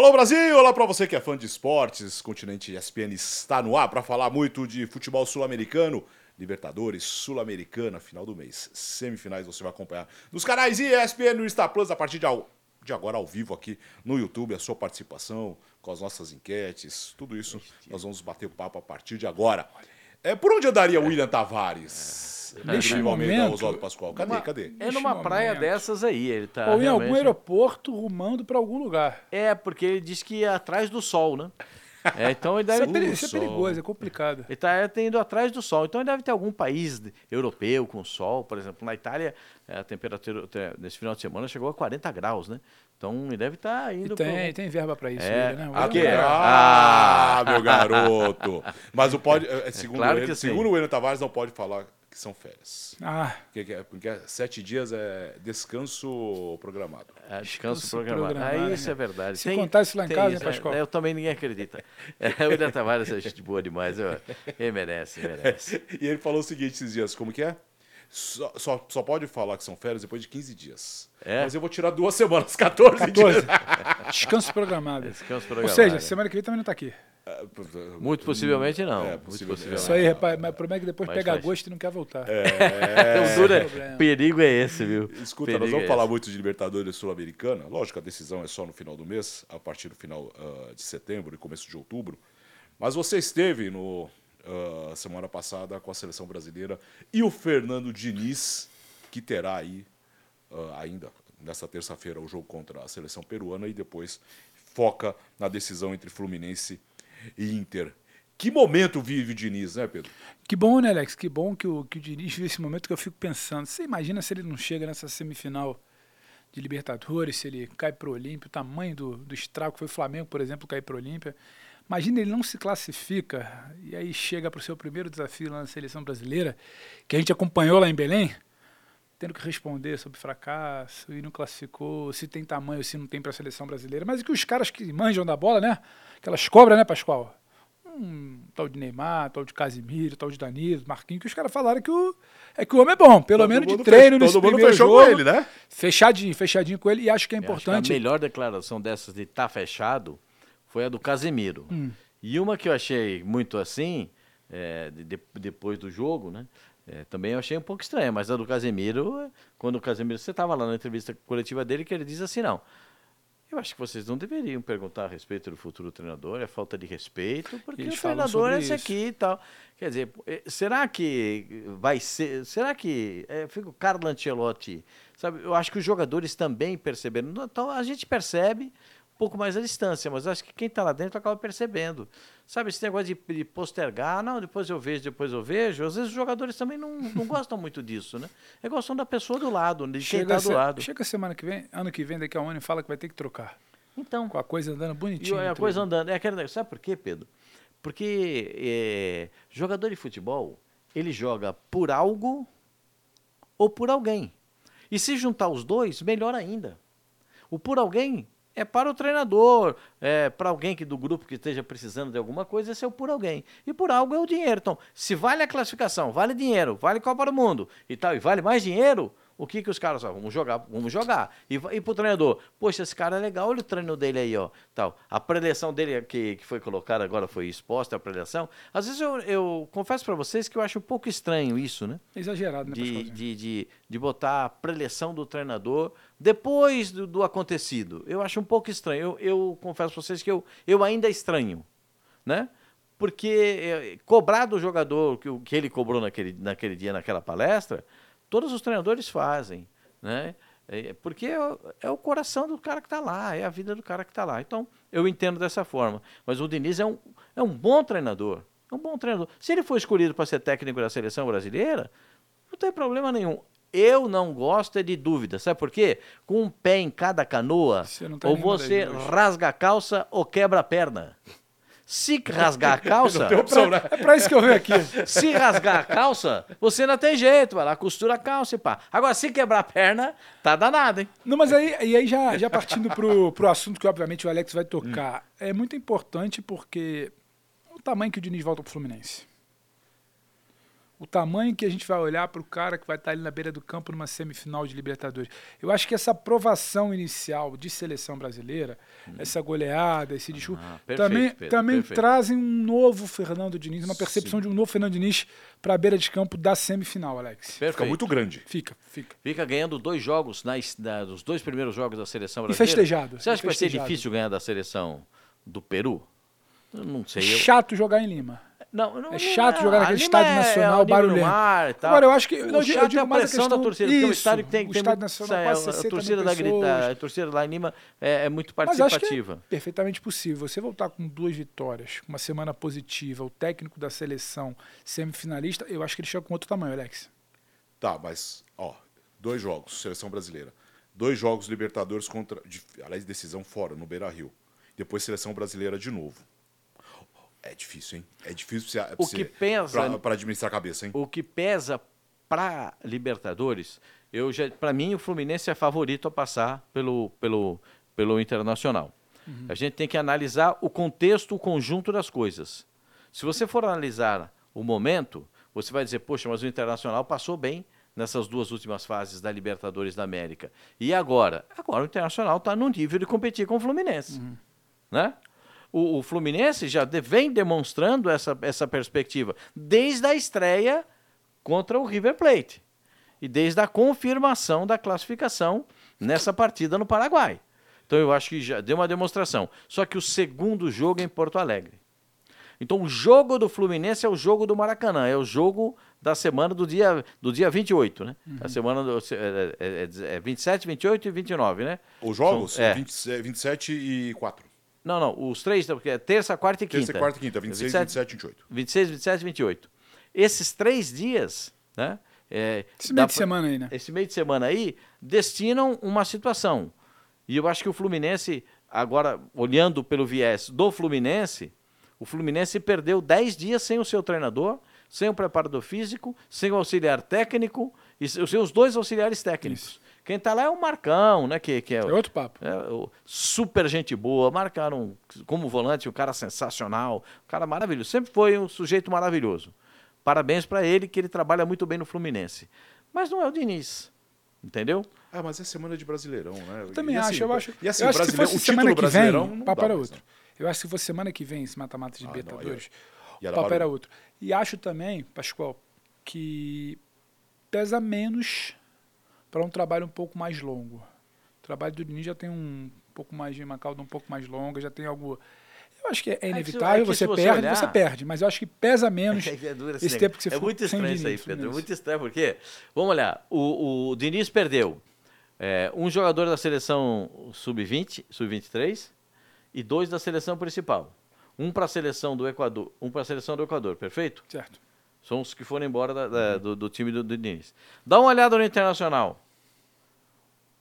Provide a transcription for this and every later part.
Alô Brasil, olá para você que é fã de esportes. Continente ESPN está no ar para falar muito de futebol sul-americano, Libertadores, Sul-Americana, final do mês. Semifinais você vai acompanhar nos canais ESPN no Star Plus a partir de, ao, de agora ao vivo aqui no YouTube, a sua participação com as nossas enquetes, tudo isso nós vamos bater papo a partir de agora. É, por onde andaria o William Tavares? Neste Principalmente momento, Oswaldo Pascoal. Cadê? Numa- Cadê? É numa Neste praia momento. dessas aí, ele tá. Ou em algum realmente- aeroporto rumando para algum lugar. É, porque ele disse que ia atrás do sol, né? É, então ele Isso deve é, peri- isso é perigoso, é complicado. Ele está indo atrás do sol. Então ele deve ter algum país europeu com sol. Por exemplo, na Itália, eh, a temperatura te- nesse final de semana chegou a 40 graus, né? Então ele deve estar E indo tem, tem verba para isso, É, né? O a William quê? é um cara- Ah, meu garoto. Mas o pode, é, segundo, claro ele, que segundo o William Tavares, não pode falar que são férias. Ah, Porque, que é- porque é sete dias é descanso programado. É, descanso Descanso programado. programado, Ah, isso né? é verdade. Se contar isso lá em tem casa, isso, Pascoal? é, eu também ninguém acredita. É, o William Tavares é gente boa demais. eu- Ele merece, merece. E ele falou o seguinte esses dias, como que é? Só, só, só pode falar que são férias depois de 15 dias. É? Mas eu vou tirar duas semanas, 14, 14. dias. Descanso programado. Descanso Ou programado. seja, semana que vem também não tá aqui. Muito possivelmente não. É, muito possivelmente. possivelmente. Isso aí, rapaz, mas promete que depois Mas pega faz. gosto e não quer voltar. o duro é- problema. perigo é esse, viu? Escuta, Perigo nós vamos é falar esse. muito de Libertadores Sul-Americana. Lógico, a decisão é só no final do mês, a partir do final ah, de setembro e começo de outubro. Mas você esteve no ah, semana passada com a seleção brasileira e o Fernando Diniz, que terá aí ah, ainda nessa terça-feira o jogo contra a seleção peruana e depois foca na decisão entre Fluminense e Inter. Que momento vive o Diniz, né, Pedro? Que bom, né, Alex? Que bom que o, que o Diniz viu esse momento que eu fico pensando. Você imagina se ele não chega nessa semifinal de Libertadores, se ele cai pro Olímpia, o tamanho do, do estrago que foi o Flamengo, por exemplo, cair pro Olímpia. Imagina ele não se classifica e aí chega para o seu primeiro desafio lá na seleção brasileira, que a gente acompanhou lá em Belém, tendo que responder sobre fracasso e não classificou, se tem tamanho, se não tem para a seleção brasileira. Mas que os caras que manjam da bola, né? Aquelas cobras, né, Pascoal? um tal de Neymar, tal de Casimiro, tal de Danilo, Marquinhos, que os caras falaram que o, é que o homem é bom, pelo Todo menos de mundo treino fech- nesse todo mundo primeiro fechou jogo. com ele, né? Fechadinho, fechadinho com ele, e acho que é Eu acho que importante. a melhor declaração dessas de estar fechado foi a do Casemiro. Hum. E uma que eu achei muito assim, é, de- de- depois do jogo, né? É, também eu achei um pouco estranha, mas a do Casemiro, é, quando o Casemiro, você estava lá na entrevista coletiva dele, que ele diz assim, não. Eu acho que vocês não deveriam perguntar a respeito do futuro treinador, é falta de respeito, porque Eles o treinador é esse isso. aqui e tal. Quer dizer, eh, será que vai ser. Será que. É, fica o Carlo Ancelotti. Sabe, eu acho que os jogadores também perceberam. Então a gente percebe pouco mais a distância, mas acho que quem está lá dentro acaba percebendo. Sabe, esse negócio de, de postergar, não, depois eu vejo, depois eu vejo. Às vezes os jogadores também não, não gostam muito disso, né? É gostam da pessoa do lado, de quem Chega, está do lado. chega semana que vem, ano que vem, daqui a um ano, e fala que vai ter que trocar. Então. Com a coisa andando E bonitinho. a coisa andando. É aquele negócio. Sabe por quê, Pedro? Porque é, jogador de futebol, ele joga por algo ou por alguém. E se juntar os dois, melhor ainda. O por alguém é para o treinador, é para alguém que do grupo que esteja precisando de alguma coisa, esse é o por alguém. E por algo é o dinheiro. Então, se vale a classificação, vale dinheiro, vale Copa do Mundo e tal, e vale mais dinheiro, o que que os caras, ó, vamos jogar, vamos jogar. E, e pro treinador, poxa, esse cara é legal, olha o treino dele aí, ó, tal. A preleção dele que, que foi colocada agora, foi exposta a preleção. Às vezes eu, eu confesso para vocês que eu acho um pouco estranho isso, né? Exagerado, né, de, de, de, de botar a preleção do treinador depois do, do acontecido. Eu acho um pouco estranho. Eu, eu confesso para vocês que eu, eu ainda estranho, né? Porque eh, cobrar do jogador que, o- que ele cobrou naquele, naquele dia, naquela palestra, todos os treinadores fazem, né? É, Porque é, o- é o coração do cara que está lá, é a vida do cara que está lá. Então, eu entendo dessa forma. Mas o Diniz é um, é um bom treinador. É um bom treinador. Se ele for escolhido para ser técnico da seleção brasileira, não tem problema nenhum. Eu não gosto é de dúvida. Sabe por quê? Com um pé em cada canoa, Você tá ou você rasga a calça ou quebra a perna. Se rasgar a calça, opção, né? É pra isso que eu venho aqui. se rasgar a calça, você não tem jeito, vai lá, costura a calça e pá. Agora, se quebrar a perna, tá danado, hein? Não, mas aí, e aí já, já partindo pro, pro assunto que, obviamente, o Alex vai tocar, Hum. é muito importante porque o tamanho que o Diniz volta pro Fluminense. O tamanho que a gente vai olhar para o cara que vai estar ali na beira do campo numa semifinal de Libertadores. Eu acho que essa aprovação inicial de seleção brasileira, essa goleada, esse discurso, Hum. Ah, perfeito, também, Pedro, também perfeito. trazem um novo Fernando Diniz, uma percepção Sim. de um novo Fernando Diniz para a beira de campo da semifinal, Alex. Perfeito. Fica muito grande. Fica, fica. Fica ganhando dois jogos, nas, na- dos dois primeiros jogos da seleção E brasileira. festejado. Você acha e que vai ser difícil ganhar da seleção do Peru? Eu não sei. Eu... Chato jogar em Lima. Não, não, É não chato jogar naquele estádio é- nacional é o barulhento. mar tal. Agora, eu acho que- O não, eu chato digo é a mais a pressão da torcida, porque o isso, estádio que tem, o estádio muito- nacional, é, quase a 60 torcida da grita, a torcida lá em Lima é, é muito Mas eu acho que participativa. é perfeitamente possível. Você voltar com duas vitórias, com uma semana positiva, o técnico da seleção semifinalista, eu acho que ele chega com outro tamanho, Alex. Tá, mas, ó, dois jogos, seleção brasileira. Dois jogos Libertadores contra. De, aliás, decisão fora, no Beira Rio. Depois seleção brasileira de novo. É difícil, hein? É difícil pra você, O que pesa- pra administrar a cabeça, hein? O que pesa para Libertadores, eu já, para mim o Fluminense é favorito a passar pelo pelo pelo Internacional. A gente tem que analisar o contexto, o conjunto das coisas. Se você for analisar o momento, você vai dizer, poxa, mas o Internacional passou bem nessas duas últimas fases da Libertadores da América. E agora? Agora o Internacional está no nível de competir com o Fluminense. Né? O, o Fluminense já de- vem demonstrando essa, essa perspectiva desde a estreia contra o River Plate e desde a confirmação da classificação nessa partida no Paraguai. Então eu acho que já deu uma demonstração. Só que o segundo jogo é em Porto Alegre. Então o jogo do Fluminense é o jogo do Maracanã, é o jogo da semana do dia, do dia 28, né? A semana do, é, é, é, é 27, 28 e 29, né? Os jogos? São- é. 20 27 e 4. Não, não, os três, porque é terça, quarta e quinta. Terça, quarta e quinta. 26, 27 e 28. 26, 27 e 28. Esses três dias, né? é, Esse meio de pra- semana aí, né? Esse meio de semana aí destinam uma situação. E eu acho que o Fluminense, agora olhando pelo viés do Fluminense, o Fluminense perdeu 10 dias sem o seu treinador, sem o preparador físico, sem o auxiliar técnico e sem os dois auxiliares técnicos. Quem está lá é o Marcão, né? Que, que é, É outro papo. é, o- super gente boa, marcaram como volante um cara sensacional, um cara maravilhoso. Sempre foi um sujeito maravilhoso. Parabéns para ele, que ele trabalha muito bem no Fluminense. Mas não é o Diniz, entendeu? Ah, mas é semana de Brasileirão, né? Eu também E assim, acho, eu acho. E assim, eu acho que se brasileiro, fosse o semana que vem, Brasileirão não o papo era outro. Eu acho que se fosse semana que vem esse mata-mata de Ah, Libertadores, o papo era outro. E acho também, Pascoal, que pesa menos para um trabalho um pouco mais longo. O trabalho do Diniz já tem um pouco mais de uma cauda um pouco mais longa, já tem algo. Eu acho que é que se- inevitável, é que você você perde, olhar- você perde, mas eu acho que pesa menos É, duro esse tempo que você é muito estranho isso aí, Diniz, Pedro. É Fluminense. muito estranho, porque, vamos olhar, o, o Diniz perdeu é, um jogador da seleção sub-20, sub-23 e dois da seleção principal. Um para a seleção do Equador, um para a seleção do Equador, perfeito? Certo. São os que foram embora da- da- do, do time do, do Diniz. Dá uma olhada no Internacional.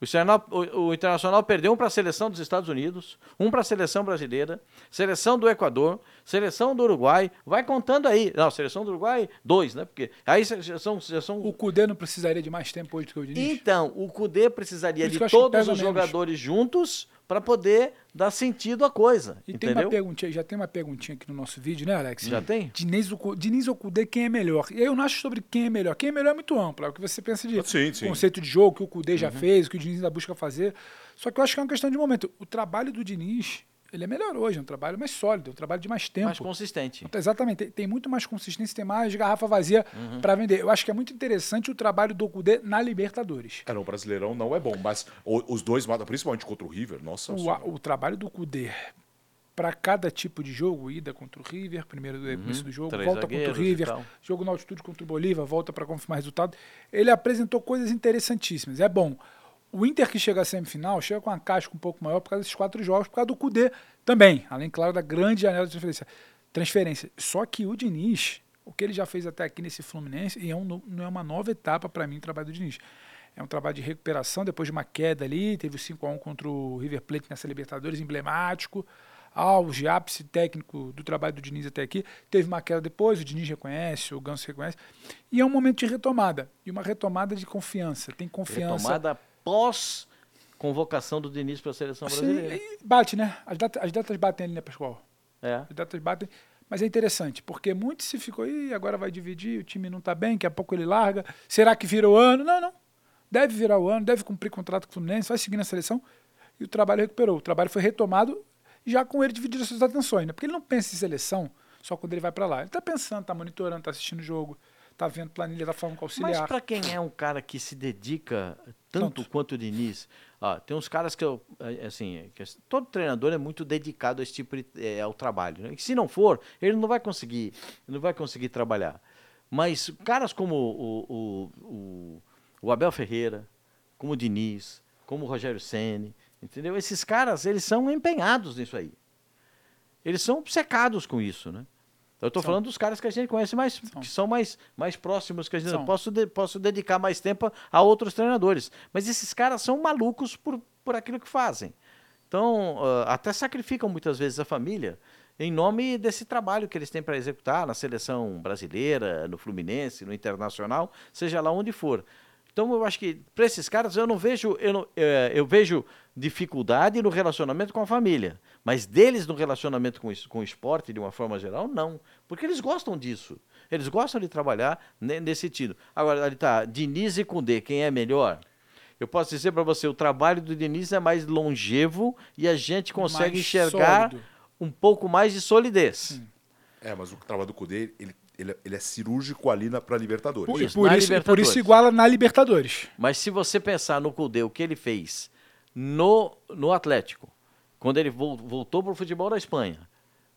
O, Internacional- o- o Internacional perdeu um para a seleção dos Estados Unidos, um para a seleção brasileira, seleção do Equador, seleção do Uruguai. Vai contando aí. Não, seleção do Uruguai, dois, né? Porque aí são, são O Cudê não precisaria de mais tempo hoje do que o Diniz? então, o Cudê precisaria de todos os jogadores juntos para poder dar sentido à coisa. E tem entendeu? uma perguntinha, já tem uma perguntinha aqui no nosso vídeo, né, Alex? Já tem? Diniz, ou Cu- Diniz ou Cudê, quem é melhor? E aí eu não acho sobre quem é melhor. Quem é melhor é muito amplo. É o que você pensa de Sim, sim. conceito de jogo, que o Cudê Uhum. já fez, que o Diniz ainda busca fazer. Só que eu acho que é uma questão de momento. O trabalho do Diniz, ele é melhor hoje, é um trabalho mais sólido, é um trabalho de mais tempo. Mais consistente. Então, Exatamente, tem, tem muito mais consistência, tem mais garrafa vazia Uhum. pra vender. Eu acho que é muito interessante o trabalho do Cudê na Libertadores. É, não, o Brasileirão não é bom, mas o- os dois matam, principalmente contra o River, nossa O, senhora. o trabalho do Cudê para cada tipo de jogo, ida contra o River, primeiro do começo do jogo, Três volta contra o River, jogo na altitude contra o Bolívar, volta para confirmar resultado. Ele apresentou coisas interessantíssimas. É bom. O Inter que chega à semifinal chega com uma casca um pouco maior por causa desses quatro jogos, por causa do Cudê também, além, claro, da grande janela de transferência. transferência. Só que o Diniz, o que ele já fez até aqui nesse Fluminense, e é um não é uma nova etapa para mim o trabalho do Diniz. É um trabalho de recuperação depois de uma queda ali, teve o 5x1 contra o River Plate nessa Libertadores, emblemático. Auge, ápice técnico do trabalho do Diniz até aqui. Teve uma queda depois, o Diniz reconhece, o Ganso reconhece. E é um momento de retomada. E uma retomada de confiança. Tem confiança. Retomada pós convocação do Diniz para a seleção Assim, brasileira. bate, né? As datas, as datas batem ali, né, Pascoal? É. As datas batem. Mas é interessante, porque muito se ficou, e agora vai dividir, o time não tá bem, daqui a pouco ele larga. Será que vira o ano? Não, não. Deve virar o ano, deve cumprir contrato com o Fluminense, vai seguir na seleção. E o trabalho recuperou. O trabalho foi retomado já com ele dividindo as suas atenções, né? Porque ele não pensa em seleção só quando ele vai para lá. Ele tá pensando, tá monitorando, tá assistindo o jogo, tá vendo planilha, com o auxiliar. Mas para quem é um cara que se dedica tanto, Tanto. quanto o Diniz, ó, tem uns caras que eu, é, assim, que todo treinador é muito dedicado a esse tipo de, é, ao trabalho. Né? E se não for, ele não vai conseguir, não vai conseguir trabalhar. Mas caras como o, o, o, o Abel Ferreira, como o Diniz, como o Rogério Ceni, entendeu? Esses caras, eles são empenhados nisso aí. Eles são obcecados com isso, né? Eu estou falando dos caras que a gente conhece mais, São. que são mais, mais próximos, que a gente São. posso, de- posso dedicar mais tempo a outros treinadores. Mas esses caras são malucos por, por aquilo que fazem. Então, ah, até sacrificam muitas vezes a família em nome desse trabalho que eles têm para executar na seleção brasileira, no Fluminense, no Internacional, seja lá onde for. Então, eu acho que para esses caras eu não vejo, eu, não- eh, eu vejo dificuldade no relacionamento com a família, mas deles no relacionamento com, com o esporte de uma forma geral, não, porque eles gostam disso. Eles gostam de trabalhar ne- nesse sentido. Agora, ali tá, Diniz e Cundê, quem é melhor? Eu posso dizer para você, o trabalho do Diniz é mais longevo e a gente consegue Mais enxergar sólido. um pouco mais de solidez. É, mas o trabalho do Cudê, ele, ele, ele é cirúrgico ali na, pra Libertadores. Por, Isso, por isso, por Libertadores. isso iguala na Libertadores. Mas se você pensar no Cudê, o que ele fez no, no Atlético, quando ele vol- voltou para o futebol da Espanha,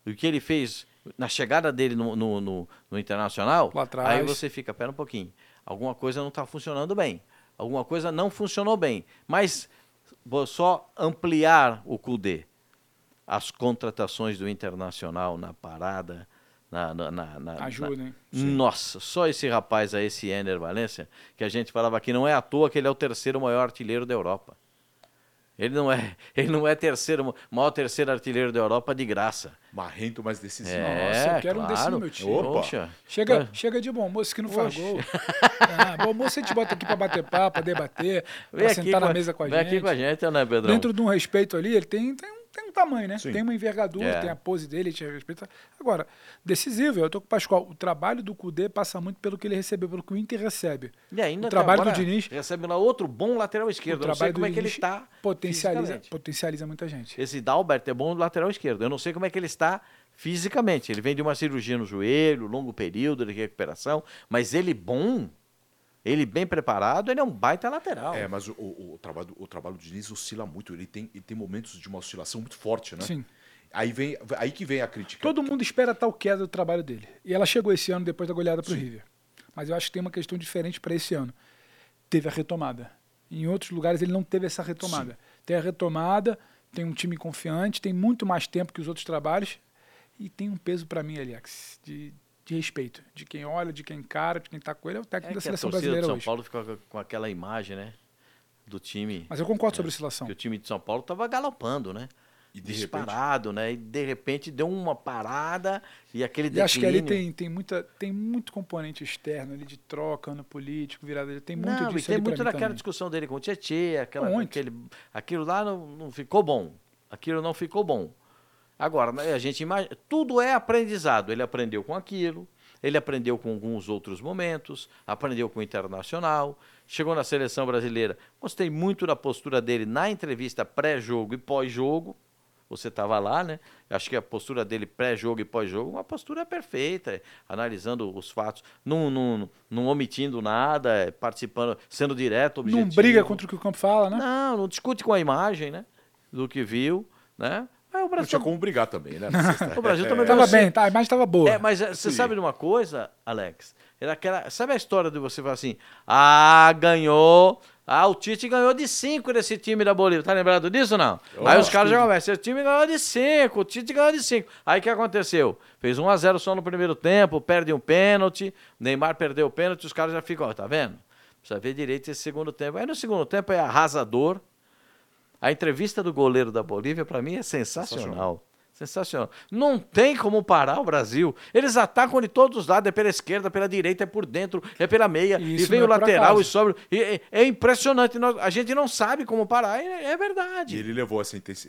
o que ele fez na chegada dele no, no, no- no Internacional, aí você fica, pera um pouquinho, alguma coisa não está funcionando bem, alguma coisa não funcionou bem. Mas vou só ampliar o Cudê. As contratações do Internacional na parada, na, na, na- na- Ajuda, hein? nossa, só esse rapaz aí, esse Ener Valência, que a gente falava que não é à toa que ele é o terceiro maior artilheiro da Europa. Ele não é, ele não é terceiro, maior terceiro artilheiro da Europa de graça. Marrento, mas decisivo. É, Nossa, eu quero um desse claro. no meu time. Opa. Poxa. Chega, chega de bom moço que não faz gol. Ah, bom moço a gente bota aqui pra bater papo, pra debater, Vem pra aqui sentar na a- mesa com a vem gente. aqui com a gente, né, Pedrão? Dentro de um respeito ali, ele tem, tem, um- tem um tamanho, né? Sim. Tem uma envergadura, É. tem a pose dele, a gente respeita. Agora, decisivo, eu tô com o Pascoal. O trabalho do Cudê passa muito pelo que ele recebeu, pelo que o Inter recebe. E ainda o trabalho do Diniz- recebe lá outro bom lateral esquerdo. o Eu não sei trabalho como do é que ele Diniz está potencializa, potencializa muita gente. Esse Dalbert é bom do lateral esquerdo. Eu não sei como é que ele está fisicamente. Ele vem de uma cirurgia no joelho, longo período de recuperação, mas ele bom, ele bem preparado, ele é um baita lateral. É, mas o, o, o trabalho, o trabalho do Diniz oscila muito. Ele tem, ele tem momentos de uma oscilação muito forte, né? Sim. Aí, vem, aí que vem a crítica. Todo mundo espera tal queda do trabalho dele. E ela chegou esse ano depois da goleada pro River. Mas eu acho que tem uma questão diferente para esse ano. Teve a retomada. Em outros lugares ele não teve essa retomada. Tem a retomada, tem um time confiante, tem muito mais tempo que os outros trabalhos e tem um peso para mim, Alex, de, de respeito. De quem olha, de quem encara, de quem tá com ele, é o É técnico da que a seleção torcida brasileira de São hoje. Paulo ficou com- aquela imagem, né? Do time. Mas eu concordo sobre a oscilação. Que o time de São Paulo estava galopando, né? E de Disparado, né? E de repente deu uma parada e aquele E acho que ali declínio. tem, tem, muita, tem muito componente externo ali de troca, ano político, virada. Tem muito não, e disso tem ali pra muito daquela também. discussão dele com o Tietê, aquela, Muito. aquele, aquilo lá não, não ficou bom. Aquilo não ficou bom. Agora, né, a gente imagina, tudo é aprendizado. Ele aprendeu com aquilo, ele aprendeu com alguns outros momentos, aprendeu com o Internacional, chegou na seleção brasileira. Gostei muito da postura dele na entrevista pré-jogo e pós-jogo. Você estava lá, né? Acho que a postura dele pré-jogo e pós-jogo, uma postura perfeita, analisando os fatos, não, não, não omitindo nada, é, participando, sendo direto, objetivo. Não briga contra o que o campo fala, né? Não, não discute com a imagem, né? Do que viu, né? Mas o Não Brasil, tinha como brigar também, né? o Brasil também Tava você- bem, tá, a imagem tava boa. É, mas é, você Sim. sabe de uma coisa, Alex? Era aquela, sabe a história de você falar assim: "Ah, ganhou. Ah, o Tite ganhou de 5 desse time da Bolívia". Tá lembrado disso ou não? Eu Aí os caras que- já começam, esse time ganhou de 5, o Tite ganhou de 5. Aí o que aconteceu? Fez 1 a 0 só no primeiro tempo, perde um pênalti, Neymar perdeu o pênalti, os caras já ficam, ó, tá vendo? Precisa ver direito esse segundo tempo. Aí no segundo tempo é arrasador. A entrevista do goleiro da Bolívia, para mim, é sensacional. Sensacional. Não tem como parar o Brasil. Eles atacam de todos os lados, é pela esquerda, pela direita, é por dentro, é pela meia, E e, vem o é por lateral e sobe. E é, é impressionante. Nós- a gente não sabe como parar, é, é E verdade. ele levou essa desse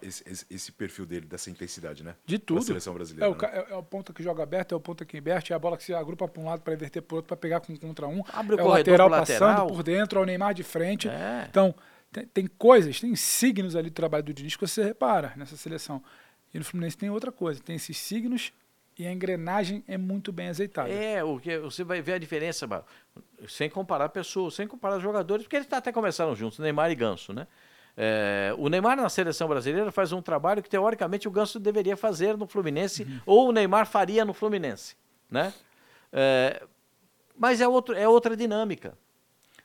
esse, esse- esse perfil dele, dessa intensidade, né? De tudo. seleção É brasileira. o, ca- é, é o ponta que joga aberto, é o ponta que inverte, é a bola que se agrupa para um lado para inverter para outro, para pegar com contra um. Abre o é o corredor lateral pro passando lateral. por dentro, é o Neymar de frente. É. Então, tem, tem coisas, tem signos ali do trabalho do Diniz que você repara nessa seleção. E no Fluminense tem outra coisa, tem esses signos e a engrenagem é muito bem azeitada. É, o que você vai ver a diferença, sem comparar pessoas, sem comparar jogadores, porque eles até começaram juntos, Neymar e Ganso, né? É, o Neymar na seleção brasileira faz um trabalho que teoricamente o Ganso deveria fazer no Fluminense ou o Neymar faria no Fluminense, né? É, mas é, outro, é outra dinâmica,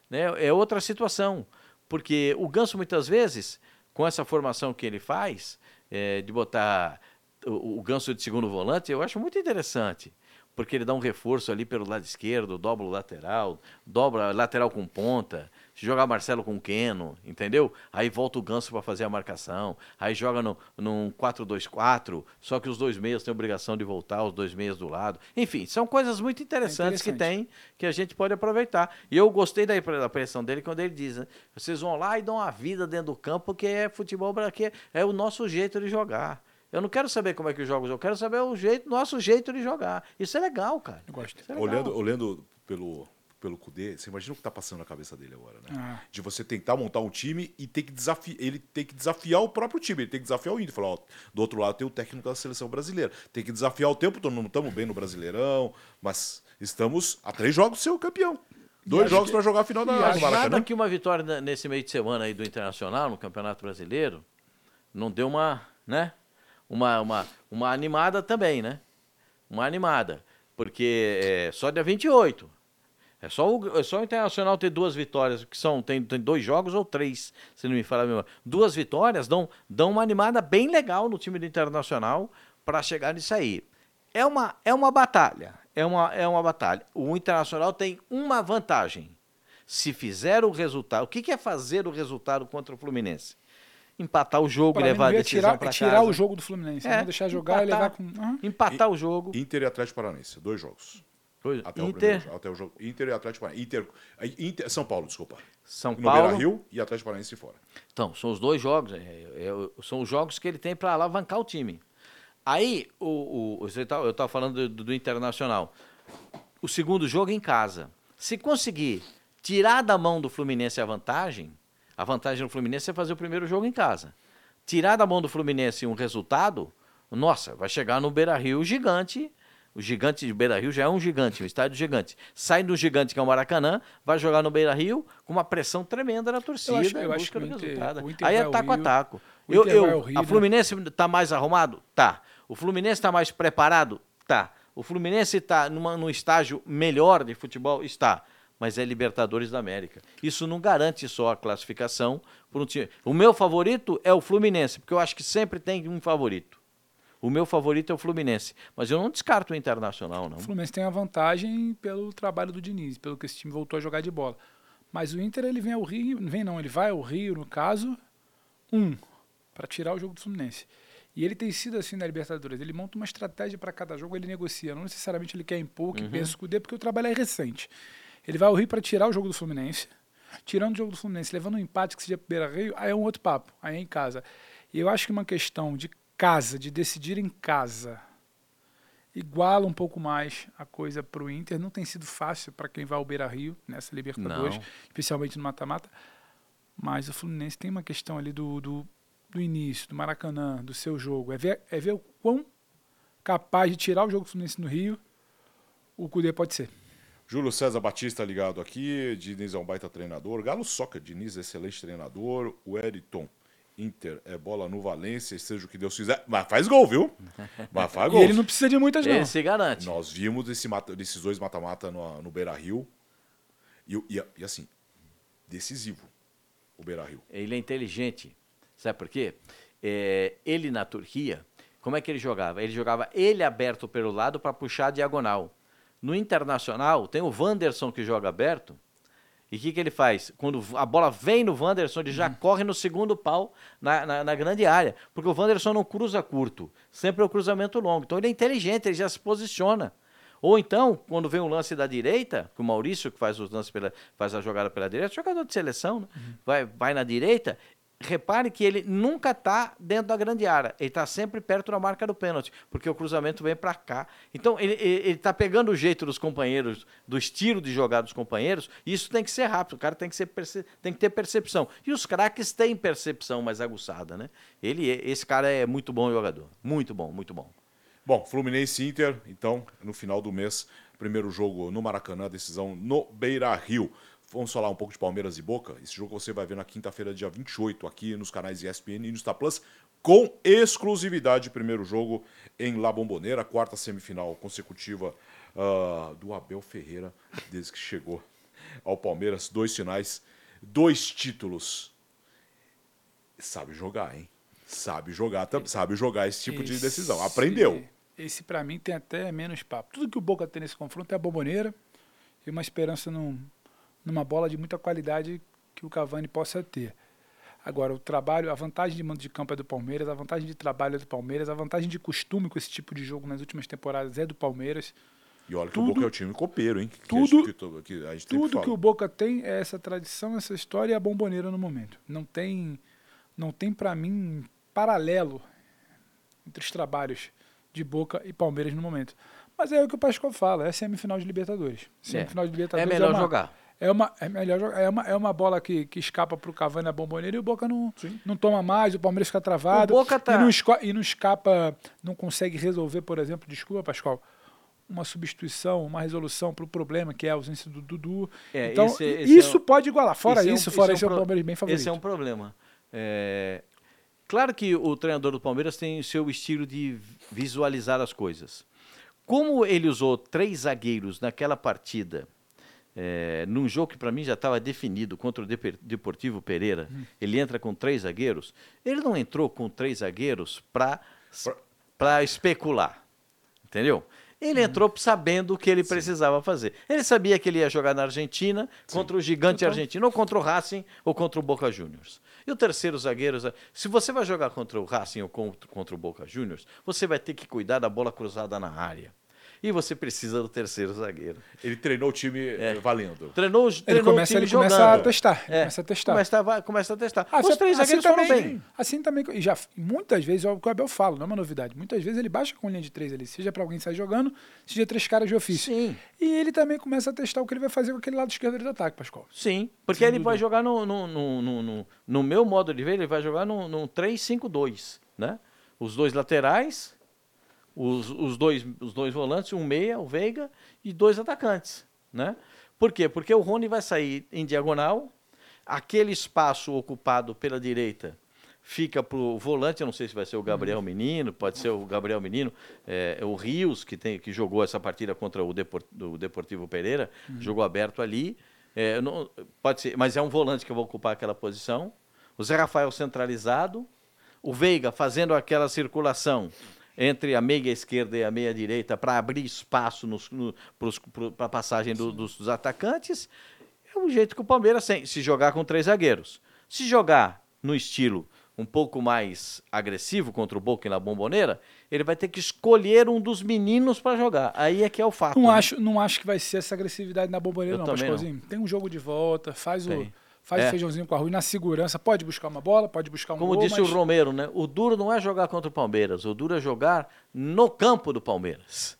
né? É outra situação, porque o Ganso muitas vezes, com essa formação que ele faz, é, de botar o, o Ganso de segundo volante, eu acho muito interessante. Porque ele dá um reforço ali pelo lado esquerdo, dobra o lateral, dobra lateral com ponta, se jogar Marcelo com Keno, entendeu? Aí volta o Ganso para fazer a marcação, aí joga no, num 4-2-4, só que os dois meias têm obrigação de voltar, os dois meias do lado. Enfim, são coisas muito interessantes que interessante. tem, que a gente pode aproveitar. E eu gostei da da pressão dele quando ele diz, né? Vocês vão lá e dão a vida dentro do campo, que é futebol, que é o nosso jeito de jogar. Eu não quero saber como é que joga, eu quero saber o jeito, nosso jeito de jogar. Isso é legal, cara. Eu gosto. É legal. Olhando, olhando pelo, pelo Cudê, você imagina o que tá passando na cabeça dele agora, né? Ah. De você tentar montar um time e ter que desafiar. Ele tem que desafiar o próprio time, ele tem que desafiar o Inter. Falar, ó, do outro lado tem o técnico da seleção brasileira. Tem que desafiar o tempo todo. Não estamos bem no Brasileirão, mas estamos a três jogos de ser o campeão. Dois acho jogos que- para jogar a final da e Maracanã. Nada que uma vitória nesse meio de semana aí do Internacional, no Campeonato Brasileiro, não deu uma, né? Uma, uma, uma animada também, né? Uma animada. Porque é só dia 28. É só, o, é só o Internacional ter duas vitórias, que são, tem, tem dois jogos ou três, se não me falar a memória. Duas vitórias dão, dão uma animada bem legal no time do Internacional para chegar nisso aí. É uma, é uma batalha. É uma, é uma batalha. O Internacional tem uma vantagem. Se fizer o resultado. O que, que é fazer o resultado contra o Fluminense? Empatar o jogo e levar a decisão tirar, para é tirar casa. o jogo do Fluminense. É, não deixar jogar e levar empatar. com. Aham. Empatar o jogo. Inter e Atlético Paranaense, dois jogos. Até, O, Inter, primeiro, até o jogo. Inter e Atlético Paranaense. Inter, aí, Inter, São Paulo, desculpa. São no Paulo. Rio e Atlético Paranaense fora. Então, são os dois jogos. é, é, são os jogos que ele tem para alavancar o time. Aí, o, o, tá- eu estava falando do, do Internacional. O segundo jogo é em casa. Se conseguir tirar da mão do Fluminense a vantagem, a vantagem do Fluminense é fazer o primeiro jogo em casa. Tirar da mão do Fluminense um resultado, nossa, vai chegar no Beira Rio gigante. O gigante de Beira Rio já é um gigante, um estádio gigante. Sai do gigante que é o Maracanã, vai jogar no Beira Rio com uma pressão tremenda na torcida. acho- em eu acho que o Inter- resultado. o Inter Aí é taco a taco. Eu, eu- Rio, a né? Fluminense está mais arrumado? Tá. O Fluminense está mais preparado? Tá. O Fluminense está num estágio melhor de futebol? Está. Mas é Libertadores da América. Isso não garante só a classificação por um time. O meu favorito é o Fluminense, porque eu acho que sempre tem um favorito. O meu favorito é o Fluminense. Mas eu não descarto o Internacional, não. O Fluminense tem a vantagem pelo trabalho do Diniz, pelo que esse time voltou a jogar de bola. Mas o Inter, ele vem ao Rio, não vem não, ele vai ao Rio, no caso, um, para tirar o jogo do Fluminense. E ele tem sido assim na Libertadores, ele monta uma estratégia para cada jogo, ele negocia, não necessariamente ele quer impor, que pensa o porque o trabalho é recente. Ele vai ao Rio para tirar o jogo do Fluminense, tirando o jogo do Fluminense, levando um empate que seja Beira Rio, aí é um outro papo, aí é em casa. E eu acho que uma questão de casa, de decidir em casa, iguala um pouco mais a coisa para o Inter. Não tem sido fácil para quem vai ao Beira Rio nessa Libertadores, Não. especialmente no mata-mata. Mas o Fluminense tem uma questão ali do, do, do início, do Maracanã, do seu jogo. É ver, é ver o quão capaz de tirar o jogo do Fluminense no Rio o Cudê pode ser. Júlio César Batista ligado aqui, Diniz é um baita treinador. Galo Soca, Diniz é excelente treinador. O Eriton, Inter é bola no Valência, seja o que Deus quiser. Mas faz gol, viu? Mas faz E gol. ele não precisa de muitas, não. Ele se garante. Nós vimos esse mata- desses dois mata-mata no, no Beira Rio. E, e, e assim, decisivo o Beira Rio. Ele é inteligente. Sabe por quê? É, ele na Turquia, como é que ele jogava? Ele jogava ele aberto pelo lado para puxar a diagonal. No Internacional, tem o Wanderson que joga aberto E o que, que ele faz? Quando a bola vem no Wanderson, ele já Uhum. corre no segundo pau na, na, na grande área. Porque o Wanderson não cruza curto, sempre é o cruzamento longo. Então ele é inteligente, ele já se posiciona. Ou então, quando vem um lance da direita, que o Maurício que faz os lances pela, faz a jogada pela direita, jogador de seleção, né? Uhum. vai, vai na direita, repare que ele nunca está dentro da grande área, ele está sempre perto da marca do pênalti, porque o cruzamento vem para cá. Então ele está pegando o jeito dos companheiros, do estilo de jogar dos companheiros, e isso tem que ser rápido, o cara tem que, ser tem que ter percepção. E os craques têm percepção mais aguçada, né? Ele, é- esse cara é muito bom jogador, muito bom, muito bom. Bom, Fluminense Inter, então, no final do mês, primeiro jogo no Maracanã, decisão no Beira Rio. Vamos falar um pouco de Palmeiras e Boca. Esse jogo você vai ver na quinta-feira, dia 28, aqui nos canais ESPN e no Star Plus, com exclusividade. Primeiro jogo em La Bombonera, quarta semifinal consecutiva ah, do Abel Ferreira, desde que chegou ao Palmeiras. Dois finais, dois títulos. Sabe jogar, hein? Sabe jogar, sabe jogar esse tipo de decisão. Aprendeu. Esse, pra mim, tem até menos papo. Tudo que o Boca tem nesse confronto é a bomboneira e uma esperança num, numa bola de muita qualidade que o Cavani possa ter. Agora, o trabalho, a vantagem de mando de campo é do Palmeiras, a vantagem de trabalho é do Palmeiras, a vantagem de costume com esse tipo de jogo nas últimas temporadas é do Palmeiras. E olha que Tudo- o Boca é o time copeiro, hein? Que tudo- a gente, que, que a gente sempre Tudo fala. que o Boca tem é essa tradição, essa história e a bomboneira no momento. Não tem, não tem para mim paralelo entre os trabalhos de Boca e Palmeiras no momento. Mas é o que o Pascoal fala, é semifinal de Libertadores. Semifinal de É Libertadores melhor uma, jogar. É uma, é melhor jogar. É uma, é uma bola que, que escapa pro Cavani na bomboneira e o Boca não, não toma mais, o Palmeiras fica travado. O Boca tá- e, não esco- e não escapa, não consegue resolver, por exemplo, desculpa, Pascoal, uma substituição, uma resolução para o problema, que é a ausência do Dudu. É, então, esse- esse isso é um- pode igualar. Fora Esse é um- isso, fora esse isso, é é um o pro- Palmeiras bem favorito. Esse é um problema. É, Claro que o treinador do Palmeiras tem o seu estilo de visualizar as coisas. Como ele usou três zagueiros naquela partida, é, num jogo que para mim já estava definido contra o Deportivo Pereira, Hum. ele entra com três zagueiros. Ele não entrou com três zagueiros para Pra- para especular, entendeu? Ele entrou sabendo o que ele precisava fazer. Ele sabia que ele ia jogar na Argentina contra o gigante argentino, ou contra o Racing, ou contra o Boca Juniors. E o terceiro zagueiro, se você vai jogar contra o Racing ou contra, contra o Boca Juniors, você vai ter que cuidar da bola cruzada na área. E você precisa do terceiro zagueiro. Ele treinou o time eh, valendo. Treinou, Ele treinou começa, o time ele começa jogando. a testar. É, Começa a testar. Começa a, começa a testar. Ah, Os assim- três assim zagueiros foram também, bem. Assim também, e já muitas vezes, é o que o Abel fala, não é uma novidade. Muitas vezes ele baixa com linha de três ali, seja para alguém sair jogando, seja três caras de ofício. Sim. E ele também começa a testar o que ele vai fazer com aquele lado esquerdo do ataque, Pascoal. Sim, porque Sem ele dúvida. vai jogar no, no, no, no, no- no meu modo de ver, ele vai jogar no, no 3-5-2, né? Os dois laterais, os, os, dois, os dois volantes, um meia, o Veiga, e dois atacantes, né? Por quê? Porque o Rony vai sair em diagonal, aquele espaço ocupado pela direita fica para o volante, eu não sei se vai ser o Gabriel Menino, pode ser o Gabriel Menino, é, o Rios, que, tem, que jogou essa partida contra o, Depor, o Deportivo Pereira, jogou aberto ali, é, não- pode ser, mas é um volante que vai ocupar aquela posição. O Zé Rafael centralizado, o Veiga fazendo aquela circulação entre a meia esquerda e a meia direita para abrir espaço para a passagem do- dos, dos atacantes. É o jeito que o Palmeiras tem. Se jogar com três zagueiros. Se jogar no estilo um pouco mais agressivo contra o Boca na bomboneira, ele vai ter que escolher um dos meninos para jogar. Aí é que é o fato. Não né? acho, não acho que vai ser essa agressividade na bomboneira, Eu não, Pascoalzinho. Tem um jogo de volta, faz o. Faz É. o feijãozinho com arroz na segurança, pode buscar uma bola, pode buscar um Como gol, disse mas o Romero, né? O duro não é jogar contra o Palmeiras, o duro é jogar no campo do Palmeiras.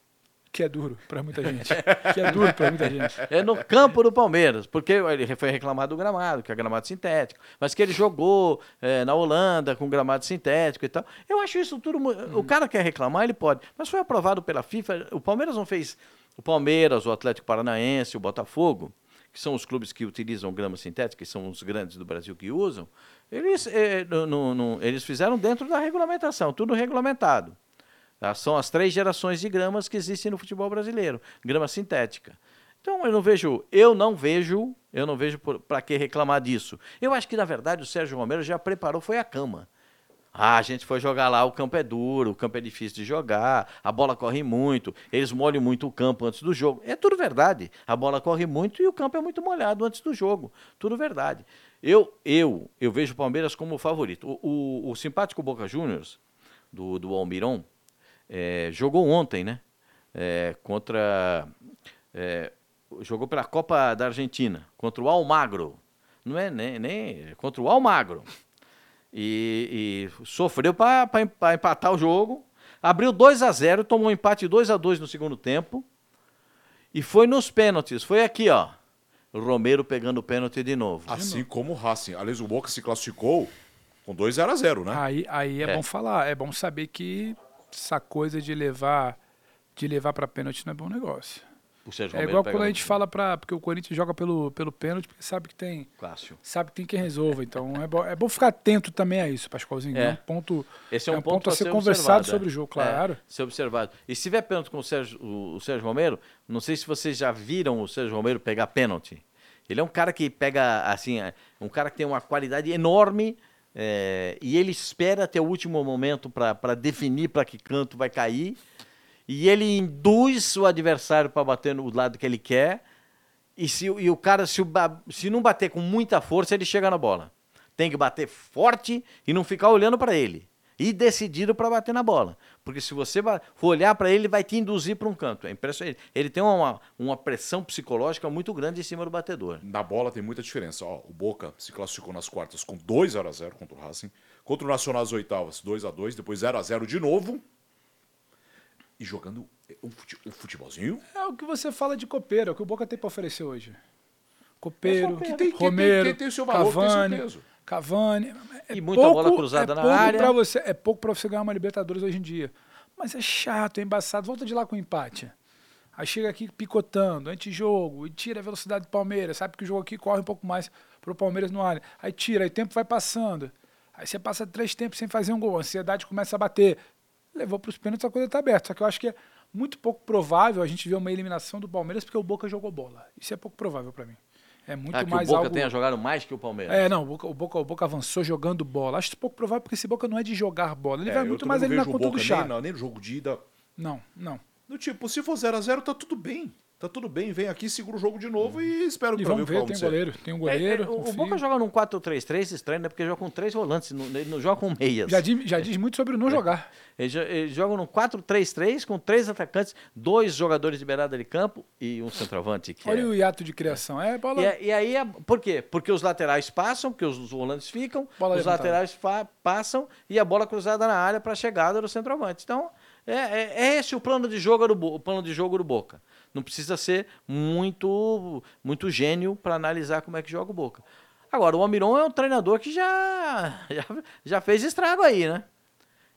que é duro pra muita gente. que é duro pra muita gente. É no campo do Palmeiras, porque ele foi reclamado do gramado, que é gramado sintético, mas que ele jogou é, na Holanda com gramado sintético e tal. Eu acho isso tudo. mu- O cara quer reclamar, ele pode. Mas foi aprovado pela FIFA. O Palmeiras não fez. O Palmeiras, o Atlético Paranaense, o Botafogo, que são os clubes que utilizam grama sintética, que são os grandes do Brasil que usam, eles, no- no- no- eles fizeram dentro da regulamentação, tudo regulamentado. Tá? São as três gerações de gramas que existem no futebol brasileiro, grama sintética. Então eu não vejo, eu não vejo, eu não vejo para que reclamar disso. Eu acho que na verdade o Sérgio Romero já preparou foi a cama. Ah, a gente foi jogar lá, o campo é duro, o campo é difícil de jogar, a bola corre muito, eles molham muito o campo antes do jogo. É tudo verdade. A bola corre muito e o campo é muito molhado antes do jogo. Tudo verdade. Eu, eu, eu vejo o Palmeiras como favorito. O, o, o simpático Boca Juniors, do, do Almiron, é, jogou ontem, né? É, contra. É, jogou pela Copa da Argentina, contra o Almagro. Não é nem, nem contra o Almagro. E, e sofreu para empatar o jogo. Abriu 2 a 0 tomou um empate 2 a 2 no segundo tempo. E foi nos pênaltis. Foi aqui, ó. O Romero pegando o pênalti de novo. Assim como o Racing. Aliás, o Boca se classificou com 2 a 0 né? Aí, aí é, É. bom falar, é bom saber que essa coisa de levar de levar para pênalti não é bom negócio. O Sérgio É Romero igual pega quando a gente fala para porque o Corinthians joga pelo, pelo pênalti porque sabe que tem Cássio. sabe que tem quem resolva. Então é bom, é bom ficar atento também a isso, Pascoalzinho. É. É um ponto Esse é um, É um ponto, ponto a ser ser conversado observado, sobre é. o jogo, claro. É, ser observado. E se tiver pênalti com o Sérgio, o, o Sérgio Romero, não sei se vocês já viram o Sérgio Romero pegar pênalti. Ele é um cara que pega, assim, é, um cara que tem uma qualidade enorme é, e ele espera até o último momento para definir para que canto vai cair. E ele induz o adversário para bater no lado que ele quer. E, se, e o cara, se, o se não bater com muita força, ele chega na bola. Tem que bater forte e não ficar olhando para ele. E decidido para bater na bola. Porque se você for olhar para ele, ele vai te induzir para um canto. É impressionante. Ele tem uma, uma pressão psicológica muito grande em cima do batedor. Na bola tem muita diferença. Ó, o Boca se classificou nas quartas com 2 x 0 contra o Racing. Contra o Nacional nas oitavas, 2 x 2 depois 0 x 0 de novo. E jogando um, fute- um futebolzinho. É o que você fala de copeiro, é o que o Boca tem para oferecer hoje. Copeiro, Que tem- que tem- Romero, tem- tem o seu valor, tem o seu Cavani, peso. Cavani. É E muita bola cruzada é na pouco área. Pra você, é pouco para você ganhar uma Libertadores hoje em dia. Mas é chato, é embaçado. Volta de lá com empate. Aí chega aqui picotando, antijogo, e tira a velocidade do Palmeiras. Sabe que o jogo aqui corre um pouco mais pro Palmeiras no área. Aí tira, aí o tempo vai passando. Aí você passa três tempos sem fazer um gol, a ansiedade começa a bater. Levou para os pênaltis, a coisa tá aberta. Só que eu acho que é muito pouco provável a gente ver uma eliminação do Palmeiras porque o Boca jogou bola. Isso é pouco provável para mim. É muito Ah, que mais o Boca algo... tenha jogado mais que o Palmeiras. É, não, o Boca, o, Boca, o Boca avançou jogando bola. Acho pouco provável porque esse Boca não é de jogar bola. Ele É, vai muito mais não ali na conta do Boca chá. nem, na- nem no jogo de ida. Não, não. Do tipo, se for 0 x 0 tá tudo bem. Tá tudo bem, vem aqui, segura o jogo de novo e espero E pra vamos ver o que ver, vai tem goleiro. Tem um É, goleiro. é, o, o. Boca joga num 4-3-3 estranho, né? Porque joga com três volantes, ele não joga com meias. já, diz, já diz muito sobre o não jogar. Eles eles jogam num 4-3-3 com três atacantes, dois jogadores de beirada de campo e um centroavante. Que Olha é... o hiato de criação. É bola. E, e aí, por quê? Porque os laterais passam, porque os, os volantes ficam, Bola os levantada. laterais passam e a bola cruzada na área para a chegada do centroavante. Então, é, é- é esse o plano de jogo do, o plano de jogo do Boca. Não precisa ser muito, muito gênio para analisar como é que joga o Boca. Agora, o Almiron é um treinador que já, já, já fez estrago aí, né?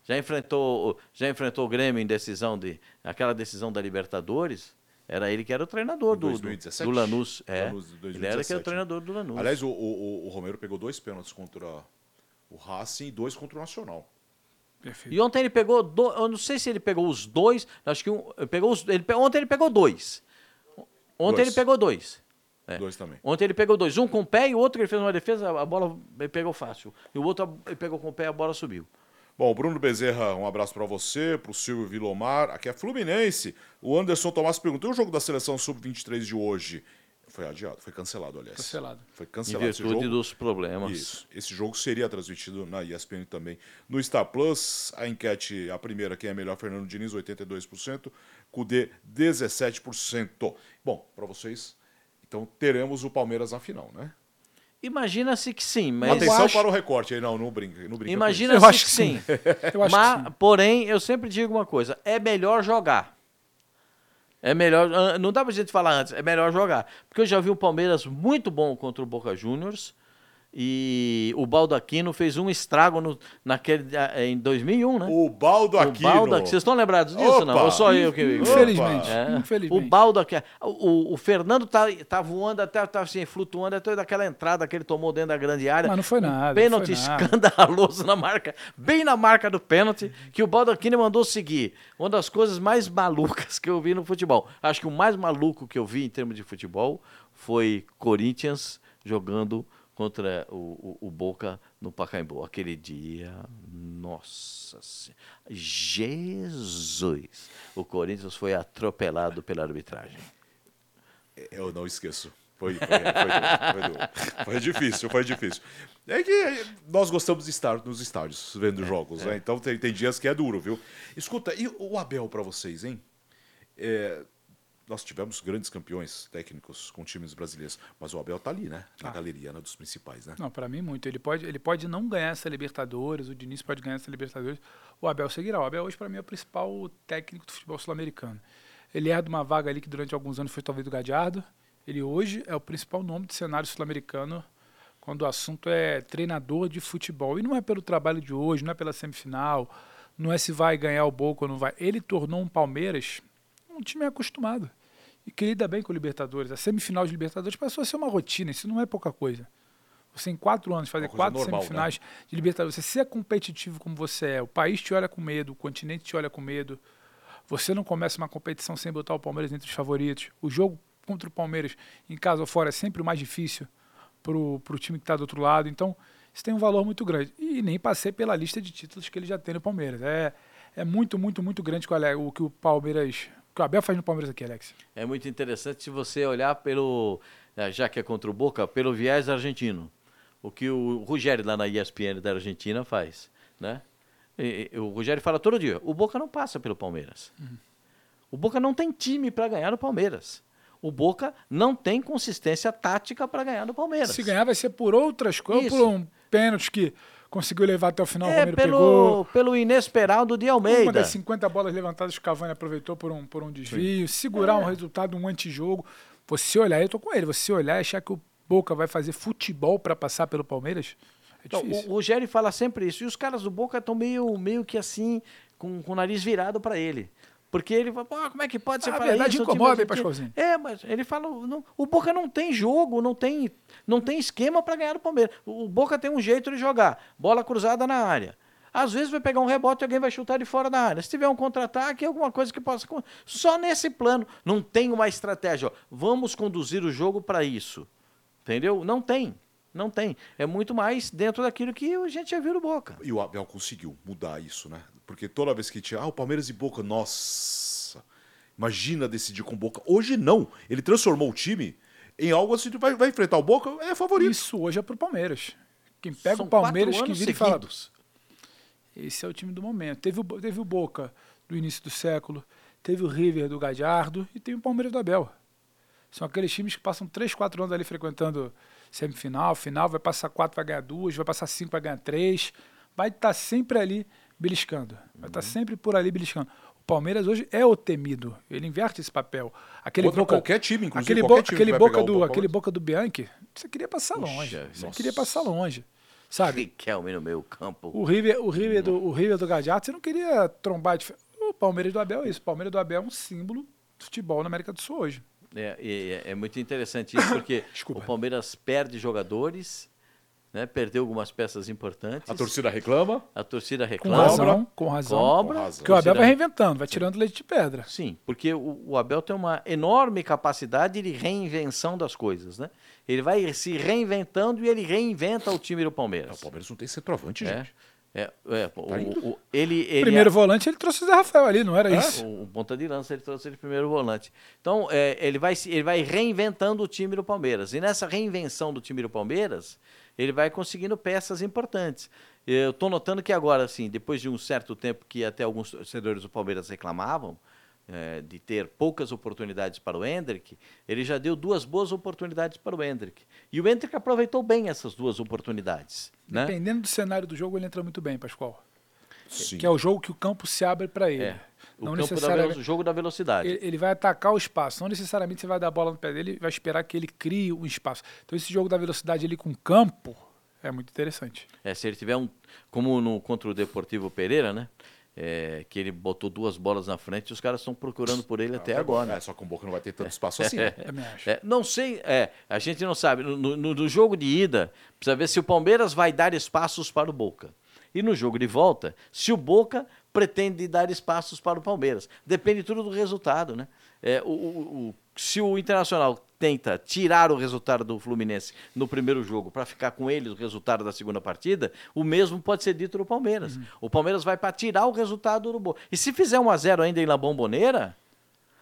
Já enfrentou, já enfrentou o Grêmio em decisão de. aquela decisão da Libertadores. Era ele que era o treinador do, do, 2017? Lanús. É. Lanús de Ele era que era 2017, o treinador do Lanús. Aliás, o, o, o Romero pegou dois pênaltis contra o Racing e dois contra o Nacional. Perfeito. E ontem ele pegou, do, eu não sei se ele pegou os dois, acho que um, pegou os, ele, ontem ele pegou dois. Ontem Dois. ele pegou dois. É. Dois também. Ontem ele pegou dois, um com o pé e o outro que ele fez uma defesa, a bola ele pegou fácil. E o outro ele pegou com o pé e a bola subiu. Bom, Bruno Bezerra, um abraço pra você, pro Silvio Vilomar. Aqui é Fluminense. O Anderson Tomás perguntou: e o jogo da seleção sub-23 de hoje? Foi adiado, foi cancelado, aliás. Cancelado. Foi Em cancelado esse virtude jogo. dos problemas. Isso. Esse jogo seria transmitido na ESPN também. No Star Plus, a enquete, a primeira, quem é melhor, Fernando Diniz, 82%, Cudê, 17%. Bom, para vocês, então teremos o Palmeiras na final, né? Imagina-se que sim, mas Atenção acho- para o recorte aí, não, não brinca. Não brinca imagina-se que, que sim. Eu acho Mas, que sim. porém, eu sempre digo uma coisa: é melhor jogar. É melhor. ah, Não dá pra gente falar antes, é melhor jogar. Porque eu já vi o Palmeiras muito bom contra o Boca Juniors. E o Baldaquino fez um estrago no, naquele, ah, em 2001, né? O Baldo O vocês estão lembrados disso, Opa! não? Ou só eu que. Infelizmente. É. Infelizmente. O Baldo aqui. O, o Fernando tá, tá voando até, tá assim, flutuando até daquela entrada que ele tomou dentro da grande área. Mas não foi Um nada, Pênalti não foi nada. escandaloso na marca, bem na marca do pênalti, que o Baldaquini mandou seguir. Uma das coisas mais malucas que eu vi no futebol. Acho que o mais maluco que eu vi em termos de futebol foi Corinthians jogando contra o, o- o Boca no Pacaembu. Aquele dia, Nossa Senhora. Jesus! O Corinthians foi atropelado pela arbitragem. Eu não esqueço. Foi, foi, foi, foi, foi, foi difícil, foi difícil. É que nós gostamos de estar nos estádios vendo jogos, né? Então tem, tem dias que é duro, viu? Escuta, e o Abel para vocês, hein? É, nós tivemos grandes campeões técnicos com times brasileiros, mas o Abel tá ali, né? Na Ah. galeria né, dos principais, né? Não, para mim muito. Ele pode, ele pode não ganhar essa Libertadores, o Diniz pode ganhar essa Libertadores. O Abel seguirá. O Abel hoje para mim é o principal técnico do futebol sul-americano. Ele herda uma vaga ali que durante alguns anos foi talvez do Gadiardo. Ele hoje é o principal nome do cenário sul-americano quando o assunto é treinador de futebol. E não é pelo trabalho de hoje, não é pela semifinal, não é se vai ganhar o Boca ou não vai. Ele tornou um Palmeiras um time acostumado e que lida bem com o Libertadores. A semifinal de Libertadores passou a ser uma rotina, isso não é pouca coisa. Você em quatro anos fazer quatro normal, né? semifinais de Libertadores, você ser competitivo como você é, o país te olha com medo, o continente te olha com medo, você não começa uma competição sem botar o Palmeiras entre os favoritos. O jogo contra o Palmeiras, em casa ou fora, é sempre o mais difícil pro, pro time que está do outro lado. Então, isso tem um valor muito grande. E nem passei pela lista de títulos que ele já tem no Palmeiras. É, é muito, muito, muito grande é o que o Palmeiras. O que o Abel faz no Palmeiras aqui, Alex. É muito interessante se você olhar pelo, eh, já que é contra o Boca, pelo viés argentino. O que o Rogério lá na ESPN da Argentina faz, né? E- o Rogério fala todo dia, o Boca não passa pelo Palmeiras. O Boca não tem time para ganhar no Palmeiras. O Boca não tem consistência tática para ganhar no Palmeiras. Se ganhar, vai ser por outras coisas, por um pênalti que conseguiu levar até o final, o É Palmeiras pelo, pegou. pelo inesperado de Uma Almeida. das 50 bolas levantadas que o Cavani aproveitou por um, por um desvio, segurar É. um resultado, um antijogo. Você olhar, eu tô com ele, você olhar e achar que o Boca vai fazer futebol para passar pelo Palmeiras, é Então, difícil. o Rogério fala sempre isso. E os caras do Boca estão meio, meio que assim, com, com o nariz virado para ele. Porque ele fala, Pô, como é que pode você A falar verdade isso? Incomoda, hein, argentino?" Pascoalzinho? É, mas ele fala, não, o Boca não tem jogo, não tem, não tem esquema para ganhar do Palmeiras. O Boca tem um jeito de jogar, bola cruzada na área. Às vezes vai pegar um rebote e alguém vai chutar de fora da área. Se tiver um contra-ataque, alguma coisa que possa. Só nesse plano. Não tem uma estratégia. Ó, vamos conduzir o jogo para isso. Entendeu? Não tem. Não tem. É muito mais dentro daquilo que a gente já viu no Boca. E o Abel conseguiu mudar isso, né? Porque toda vez que tinha, ah, o Palmeiras e Boca, nossa, imagina decidir com Boca. Hoje não. Ele transformou o time em algo assim, vai, vai enfrentar o Boca, é favorito. Isso hoje é pro Palmeiras. Quem pega São o Palmeiras que vira e fala, seguidos. esse é o time do momento. Teve o, teve o Boca do início do século, teve o River do Gadiardo e tem o Palmeiras do Abel. São aqueles times que passam 3, 4 anos ali frequentando semifinal, final, vai passar 4, vai ganhar duas, vai passar 5, vai ganhar 3. Vai estar sempre ali beliscando. Vai estar sempre por ali beliscando. O Palmeiras hoje é o temido. Ele inverte esse papel. Aquele Contra qualquer time, inclusive, aquele, bo- time aquele boca do, aquele boca do Bianchi, você queria passar Puxa, longe. Você nossa. queria passar longe. Sabe? Riquelme no meio campo. O River, o River, do, o River do Gadiardo, você não queria trombar de. O Palmeiras do Abel é isso. O Palmeiras do Abel é um símbolo do futebol na América do Sul hoje. É, é, é muito interessante isso, porque o Palmeiras perde jogadores, né? perdeu algumas peças importantes. A torcida reclama. A torcida Com reclama. razão, com razão. Cobra. Com razão. Porque o Abel vai reinventando, vai tirando leite de pedra. Sim, porque o, o Abel tem uma enorme capacidade de reinvenção das coisas, né? Ele vai se reinventando e ele reinventa o time do Palmeiras. o Palmeiras não tem centroavante, É, gente. é, é, o- Tá indo. o- ele, ele Primeiro volante, ele trouxe o Zé Rafael ali, não era É? isso? O, o ponta de lança ele trouxe ele primeiro volante. Então, é, ele, vai, ele vai reinventando o time do Palmeiras. E nessa reinvenção do time do Palmeiras, ele vai conseguindo peças importantes. Eu estou notando que agora, assim, depois de um certo tempo que até alguns torcedores do Palmeiras reclamavam é, de ter poucas oportunidades para o Hendrick, ele já deu duas boas oportunidades para o Hendrick. E o Hendrick aproveitou bem essas duas oportunidades. Né? Dependendo do cenário do jogo, ele entra muito bem, Pascoal. Sim. Que é o jogo que o campo se abre para ele. É, o Não campo necessariamente- jogo da velocidade. Ele, ele vai atacar o espaço. Não necessariamente você vai dar a bola no pé dele, vai esperar que ele crie um espaço. Então, esse jogo da velocidade ali com o campo é muito interessante. É, se ele tiver um. Como no, contra o Deportivo Pereira, né? É, que ele botou duas bolas na frente e os caras estão procurando por ele até agora. É, só que o Boca não vai ter tanto espaço assim. né? É, não sei, é, a gente não sabe. No, no- no jogo de ida, precisa ver se o Palmeiras vai dar espaços para o Boca. E no jogo de volta, se o Boca pretende dar espaços para o Palmeiras. Depende tudo do resultado, né? É, o, o- o- se o Internacional tenta tirar o resultado do Fluminense no primeiro jogo para ficar com ele o resultado da segunda partida, o mesmo pode ser dito do Palmeiras. Uhum. O Palmeiras vai para tirar o resultado do Boca. E se fizer 1 a 0 ainda em La Bombonera,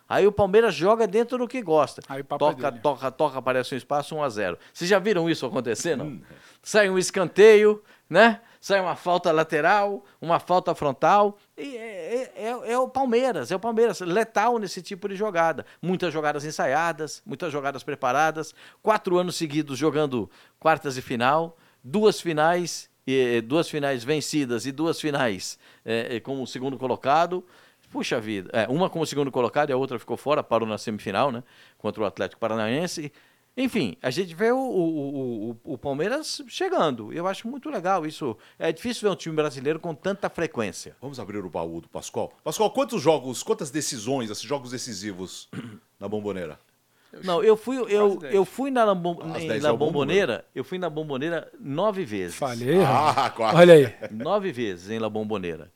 aí o Palmeiras joga dentro do que gosta. É toca, toca, toca, aparece um espaço 1 a 0. Vocês já viram isso acontecer, não? Sai um escanteio, né? Sai uma falta lateral, uma falta frontal. E é, é- é- é o Palmeiras, é o Palmeiras, letal nesse tipo de jogada. Muitas jogadas ensaiadas, muitas jogadas preparadas. Quatro anos seguidos jogando quartas de final, duas finais, eh, duas finais vencidas e duas finais eh, eh, como segundo colocado. Puxa vida, é, uma como segundo colocado e a outra ficou fora, parou na semifinal, né? Contra o Atlético Paranaense. Enfim, a gente vê o, o, o, o Palmeiras chegando. Eu acho muito legal isso. É difícil ver um time brasileiro com tanta frequência. Vamos abrir o baú do Pascoal. Pascoal, quantos jogos, quantas decisões, esses jogos decisivos na bomboneira? Não, eu fui, eu, eu fui na, Lambom, Às em- 10 na é bom bomboneira, eu fui na bomboneira nove vezes. Falei. Ah, quase. Olha aí. Nove vezes em La Bombonera.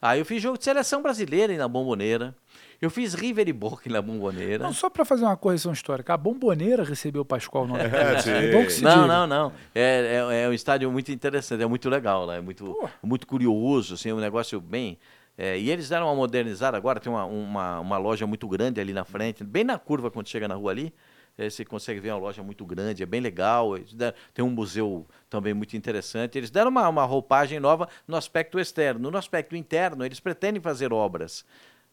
Aí eu fiz jogo de seleção brasileira em La Bombonera. Eu fiz River e Boca em La Bombonera. Não, só para fazer uma correção histórica, a Bomboneira recebeu o Pascoal no É. É bom que se Não, diga. não, não. É, é, é um estádio muito interessante, é muito legal lá, é muito, Pô. muito curioso, assim, é um negócio bem. é, e eles deram uma modernizada agora, tem uma, uma, uma loja muito grande ali na frente, bem na curva quando chega na rua ali. é, você consegue ver uma loja muito grande, é bem legal. deram- tem um museu também muito interessante. Eles deram uma, uma roupagem nova no aspecto externo. No aspecto interno, eles pretendem fazer obras.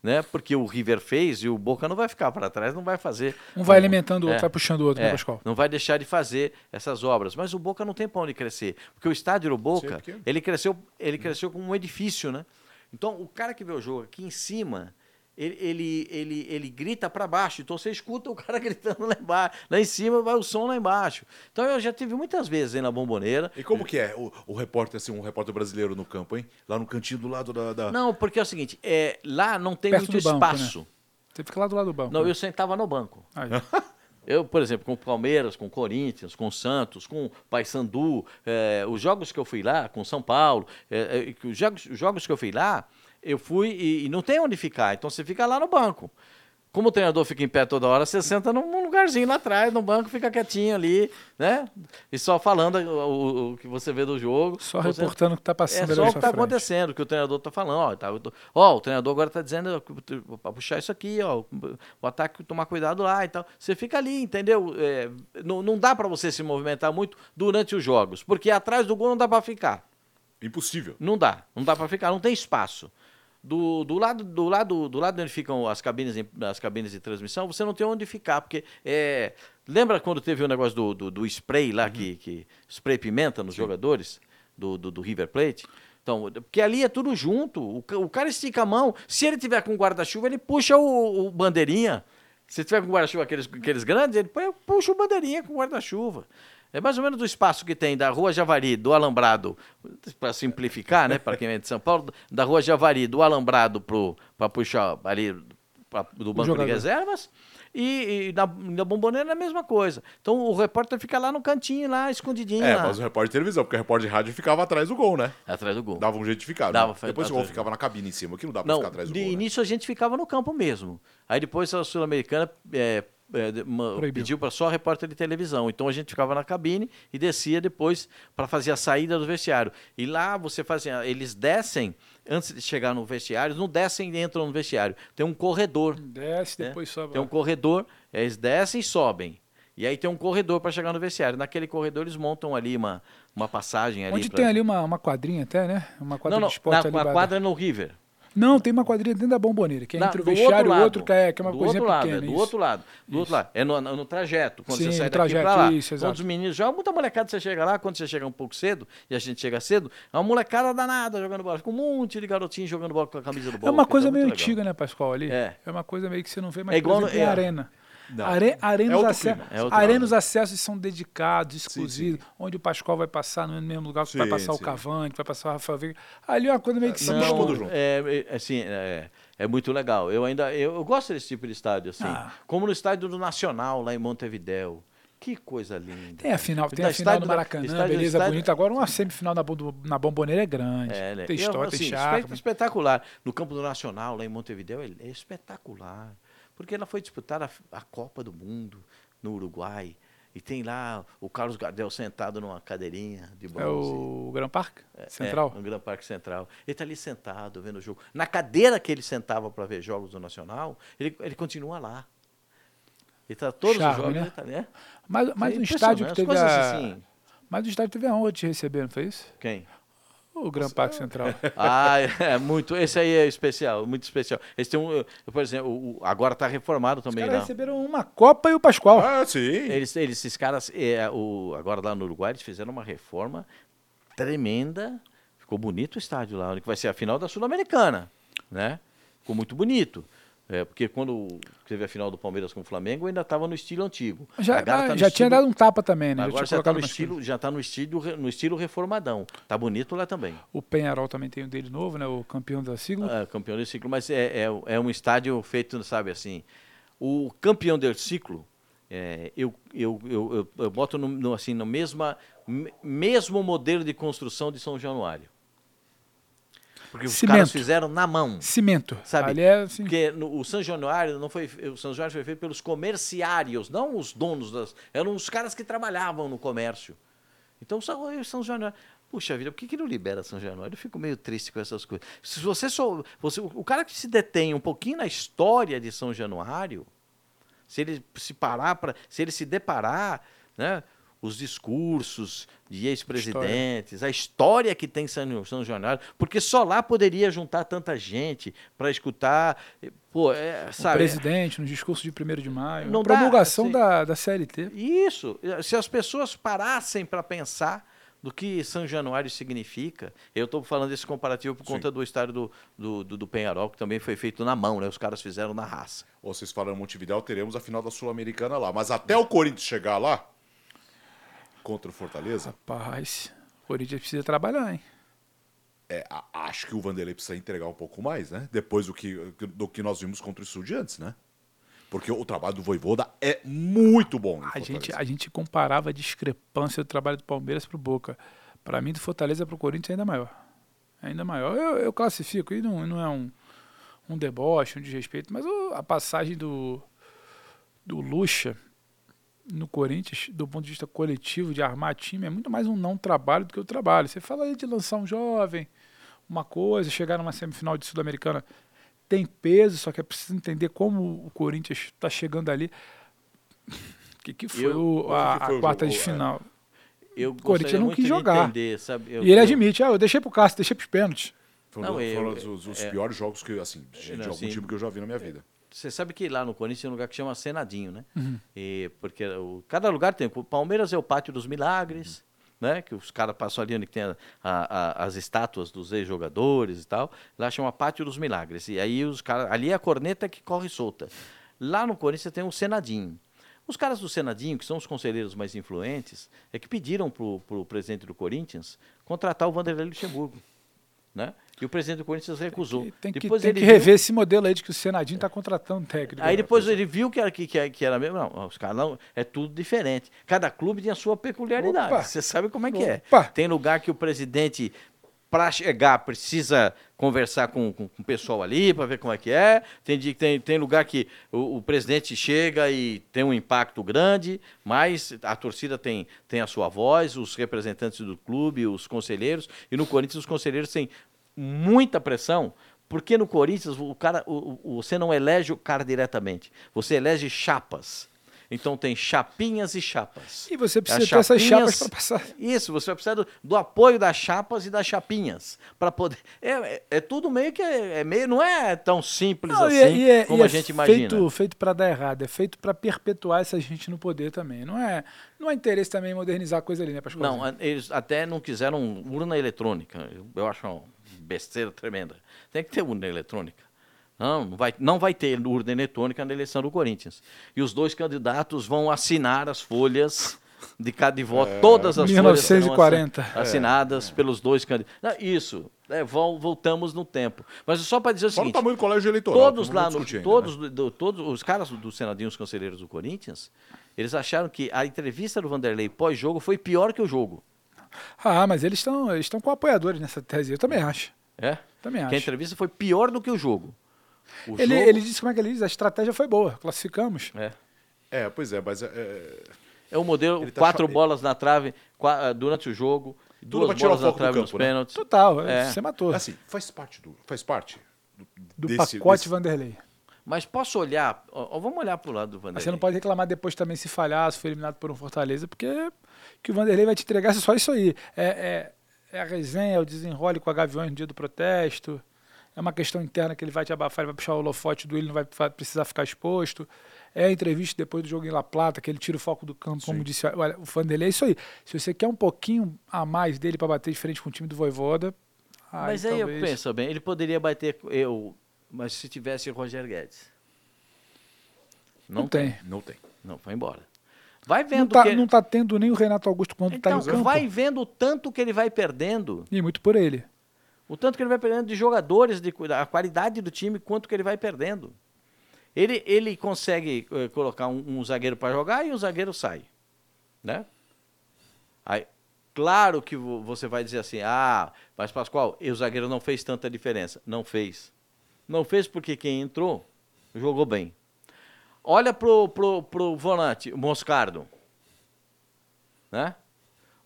Né? Porque o River fez e o Boca não vai ficar para trás, não vai fazer. Um vai alimentando o outro, É. vai puxando o outro, né, É, Pascoal? não vai deixar de fazer essas obras. Mas o Boca não tem para onde crescer. Porque o estádio do Boca, ele cresceu, ele cresceu como um edifício, né? Então, o cara que vê o jogo aqui em cima, ele, ele, ele, ele grita para baixo. Então, você escuta o cara gritando lá embaixo. Lá em cima vai o som lá embaixo. Então, eu já tive muitas vezes aí na Bomboneira. E como que é o, o repórter, assim, um repórter brasileiro no campo, hein? Lá no cantinho do lado da... da- Não, porque é o seguinte, é, lá não tem Perto muito banco, né? espaço. Você fica lá do lado do banco. Não, né? eu sentava no banco. Aí. Eu, por exemplo, com o Palmeiras, com o Corinthians, com o Santos, com o Paysandu, eh, os jogos que eu fui lá, com o São Paulo, eh, que os, jogos, os jogos que eu fui lá, eu fui e, e não tem onde ficar, então você fica lá no banco. Como o treinador fica em pé toda hora, você senta num lugarzinho lá atrás, no banco, fica quietinho ali, né? E só falando o, o- que você vê do jogo. Só Você- reportando o que tá é passando ali só o que está acontecendo, o que o treinador está falando. Ó, tá, tô- ó, o treinador agora está dizendo para puxar isso aqui, ó, o ataque tomar cuidado lá e tal. Você fica ali, entendeu? É, não, não dá para você se movimentar muito durante os jogos, porque atrás do gol não dá para ficar. Impossível. Não dá, não dá para ficar, não tem espaço. Do, do lado do lado do lado onde ficam as cabines as cabines de transmissão, você não tem onde ficar, porque é, lembra quando teve o negócio do, do, do spray lá que, que spray pimenta nos jogadores do, do, do River Plate? Então, porque ali é tudo junto. O, o cara estica a mão. Se ele tiver com guarda-chuva, ele puxa o, o bandeirinha. Se tiver com guarda-chuva aqueles, aqueles grandes, ele puxa o bandeirinha com guarda-chuva. É mais ou menos o espaço que tem da Rua Javari, do Alambrado, para simplificar, né, para quem é de São Paulo, da Rua Javari, do Alambrado para puxar ali pra- do banco de reservas, e, e na, na bomboneira é a mesma coisa. Então o repórter fica lá no cantinho, lá escondidinho, É, lá, mas o repórter de televisão, porque o repórter de rádio ficava atrás do gol, né? atrás do gol. Dava um jeito de ficar. Dava, né? Depois o gol ficava na cabine em cima, aqui não dá pra Não, ficar atrás do de gol. né? início a gente ficava no campo mesmo. Aí depois a Sul-Americana é, é, uma- pediu para só repórter de televisão. Então a gente ficava na cabine e descia depois para fazer a saída do vestiário. E lá você fazia, eles descem antes de chegar no vestiário, não descem e entram no vestiário. Tem um corredor. Desce, né? depois sobe. Tem um corredor, eles descem e sobem. E aí tem um corredor para chegar no vestiário. Naquele corredor eles montam ali uma, uma passagem ali. Onde pra- tem ali uma, uma quadrinha até, né? Uma quadra Não, não, de esporte na, ali. a ba- quadra é no River. Não, tem uma quadrinha dentro da bomboneira, que é Na- entre o vestiário e o lado, outro, que é, que é uma do coisinha outro lado, pequena. é do isso. outro lado. Do outro lado. É no, no trajeto. Quando Sim, você sai daqui pra lá. isso, exato. Quando os meninos jogam, muita molecada você chega lá, quando você chega um pouco cedo, e a gente chega cedo, é uma molecada danada jogando bola. Com um monte de garotinho jogando bola com a camisa do É bola. uma coisa meio muito legal. antiga, né, Pascoal? Ali. É. uma coisa meio que você não vê mais É igual por exemplo, em é. arena. Are, arena, É os outro ace- clima, é acessos são dedicados, exclusivos, onde o Pascoal vai passar no mesmo lugar que vai Sim, passar o sim. Cavante, vai passar o Rafael Veiga. Ali é uma coisa meio que se Não, mistura. tudo junto. É, é, assim, é, é muito legal. Eu ainda eu, eu gosto desse tipo de estádio assim, Ah. como no estádio do Nacional lá em Montevidéu. Que coisa linda. Tem a final, tem a final da- Maracanã, estádio- beleza, estádio- bonita. Agora uma semifinal na, na Bomboneira é grande. É, né? Tem Eu, história, assim, tem charme. espetacular. No campo do Nacional, lá em Montevideo, é, é espetacular. Porque ela foi disputar a, a Copa do Mundo no Uruguai. E tem lá o Carlos Gardel sentado numa cadeirinha de É bronze. o Gran Park Central? É, no Gran Parque Central. Ele está ali sentado, vendo o jogo. Na cadeira que ele sentava para ver jogos do Nacional, ele, ele continua lá. Ele tá todos Charme, os jogos, né? ele tá, né? Mas, mas É um estádio que teve a... assim. Mas o estádio teve a honra de te receber, não foi isso? Quem? O Gran Parque Central. Ah, é muito. Esse aí é especial, muito especial. Esse tem um, por exemplo, o- o- agora está reformado Os também caras lá. receberam uma Copa e o Pascoal. Ah, sim. Eles, eles, esses caras, é, o, agora lá no Uruguai, eles fizeram uma reforma tremenda. Ficou bonito o estádio lá, onde vai ser a final da Sul-Americana, né? Ficou muito bonito. É, porque quando teve a final do Palmeiras com o Flamengo, ainda estava no estilo antigo. já tá já tinha estilo- dado um tapa também, né? Agora já está no estilo, já tá no estilo, no estilo reformadão. Tá bonito lá também. O Penharol também tem um dele novo, né? O campeão da sigla. Ah, campeão do ciclo, mas é, é, é um estádio feito, sabe assim. O campeão do ciclo, é, eu, eu, eu, eu, boto no, no, assim, no mesma, me- mesmo modelo de construção de São Januário. Porque os Cimento. caras fizeram na mão. Cimento. Sabe? Ali é assim. Porque no- o São Januário não foi, o São Januário foi feito pelos comerciários, não os donos das, eram os caras que trabalhavam no comércio. Então São, o São Januário, puxa vida, por que, que não libera São Januário? Eu fico meio triste com essas coisas. Se você só, você, o cara que se detém um pouquinho na história de São Januário, se ele se parar para, se ele se deparar, né, os discursos de ex-presidentes, a história que tem São, São Januário, porque só lá poderia juntar tanta gente para escutar, pô, é, O sabe? presidente, no discurso de 1 de maio. Não a dá, promulgação assim. da, da CLT. Isso. Se as pessoas parassem para pensar do que São Januário significa, eu estou falando desse comparativo por Sim. conta do estádio do, do, do, do Penharol, que também foi feito na mão, né? Os caras fizeram na raça. Ou vocês falaram Montevidéu, teremos a final da Sul-Americana lá. Mas até o Corinthians chegar lá, contra o Fortaleza, Rapaz, o Corinthians precisa trabalhar, hein? é, acho que o Vanderlei precisa entregar um pouco mais, né? Depois do que, do que nós vimos contra o Estudiantes, né? Porque o trabalho do Voivoda é muito bom. A gente, a gente comparava a discrepância do trabalho do Palmeiras pro Boca. Para mim, do Fortaleza pro Corinthians é ainda maior. É ainda maior. Eu, eu classifico, e não, não é um, um deboche, um desrespeito, mas o- a passagem do, do Lucha no Corinthians, do ponto de vista coletivo, de armar time, é muito mais um não trabalho do que o trabalho. Você fala aí de lançar um jovem, uma coisa, chegar numa semifinal de Sul-Americana tem peso, só que é preciso entender como o Corinthians está chegando ali. O que, que foi Eu- o- a, onde que foi a o quarta de É. final? Eu Corinthians gostaria não quis jogar. entender, sabe? Eu- e ele eu- admite, ah, eu deixei pro Cássio, deixei pros pênaltis. Foram, Não, eu- foram os, os é- piores jogos que, assim, de, de Não, algum sim. time que eu já vi na minha vida. Você sabe que lá no Corinthians tem um lugar que chama Senadinho, né? Uhum. E porque o, cada lugar tem. O Palmeiras é o Pátio dos Milagres, né? Que os caras passam ali onde tem a- a- a- as estátuas dos ex-jogadores e tal. Lá chama Pátio dos Milagres. E aí os caras. Ali é a corneta que corre solta. Lá no Corinthians tem o Senadinho. Os caras do Senadinho, que são os conselheiros mais influentes, é que pediram pro, pro presidente do Corinthians contratar o Vanderlei Luxemburgo. Né? E o presidente do Corinthians recusou. Tem que, Depois tem que viu- rever esse modelo aí de que o Senadinho tá contratando técnico. Aí depois ele viu que era, que, que, era mesmo. Não, os caras não. É tudo diferente. Cada clube tem a sua peculiaridade. Opa! Você sabe como é que é. Opa! Tem lugar que o presidente, para chegar, precisa conversar com, com, com o pessoal ali para ver como é que é. Tem, tem, tem lugar que o, o presidente chega e tem um impacto grande, mas a torcida tem, tem a sua voz, os representantes do clube, os conselheiros. E no Corinthians, os conselheiros têm muita pressão. Porque no Corinthians o cara, o- o- você não elege o cara diretamente, você elege chapas. Então tem chapinhas e chapas. E você precisa As ter essas chapas chapinhas- para passar. Isso, você vai precisar do, do apoio das chapas e das chapinhas para poder. É, é, é tudo meio que é, é meio, não é tão simples Não, assim e é- e é- como e a é gente imagina. Feito, feito para dar errado, é feito para perpetuar essa gente no poder também. Não é, não é interesse também modernizar a coisa ali, né, Pascoal? Não, eles até não quiseram urna eletrônica. Eu, eu acho uma besteira tremenda. Tem que ter urna eletrônica. Não, não vai, não vai ter urna eletrônica na eleição do Corinthians. E os dois candidatos vão assinar as folhas de cada de voto. Todas as folhas serão 1940. assi- assinadas pelos dois candidatos. Isso, é, vol- voltamos no tempo. Mas só para dizer o Fala o seguinte: tamanho do colégio eleitoral. todos lá, no, todos, né? do- todos os caras do Senadinho, os conselheiros do Corinthians, eles acharam que a entrevista do Vanderlei pós-jogo foi pior que o jogo. Ah, mas eles estão eles estão com apoiadores nessa tese. Eu também acho. É? Também Que a acho. entrevista foi pior do que o jogo. O Ele, jogo- ele disse como é que ele diz? A estratégia foi boa. Classificamos. É. É, pois é, mas é, é, É o modelo, Ele tá quatro bolas na trave ah, durante o jogo, duas pra tirar o bolas na trave nos campo, né? pênaltis. Total, É. você matou. assim, faz parte do, faz parte do, do desse- pacote desse- Vanderlei. Mas posso olhar, ó, vamos olhar pro lado do Mas Vanderlei. você não pode reclamar depois também se falhar, se for eliminado por um Fortaleza, porque que o Vanderlei vai te entregar é só isso aí. É, é, é a resenha, é o desenrole com a Gaviões no dia do protesto. É uma questão interna que ele vai te abafar, ele vai puxar o holofote do ele, não vai precisar ficar exposto. É a entrevista depois do jogo em La Plata, que ele tira o foco do campo, como disse olha, o Vanderlei. É isso aí. Se você quer um pouquinho a mais dele para bater de frente com o time do Voivoda. Mas aí eu talvez- penso bem, ele poderia bater eu, mas se tivesse o Roger Guedes. Não, tem. Não tem. Não, foi embora. Vai Não vendo tá, que não tá tendo nem o Renato Augusto quando então, tá em campo. vai vendo o tanto que ele vai perdendo, E muito por ele. O tanto que ele vai perdendo de jogadores, de, a qualidade do time, quanto que ele vai perdendo. Ele, ele consegue eh, colocar um, um zagueiro para jogar e o zagueiro sai, né? Aí, claro que vo- você vai dizer assim, ah, mas Pascoal, o zagueiro não fez tanta diferença. Não fez. Não fez porque quem entrou jogou bem. Olha pro, pro, pro volante, Moscardo. Né?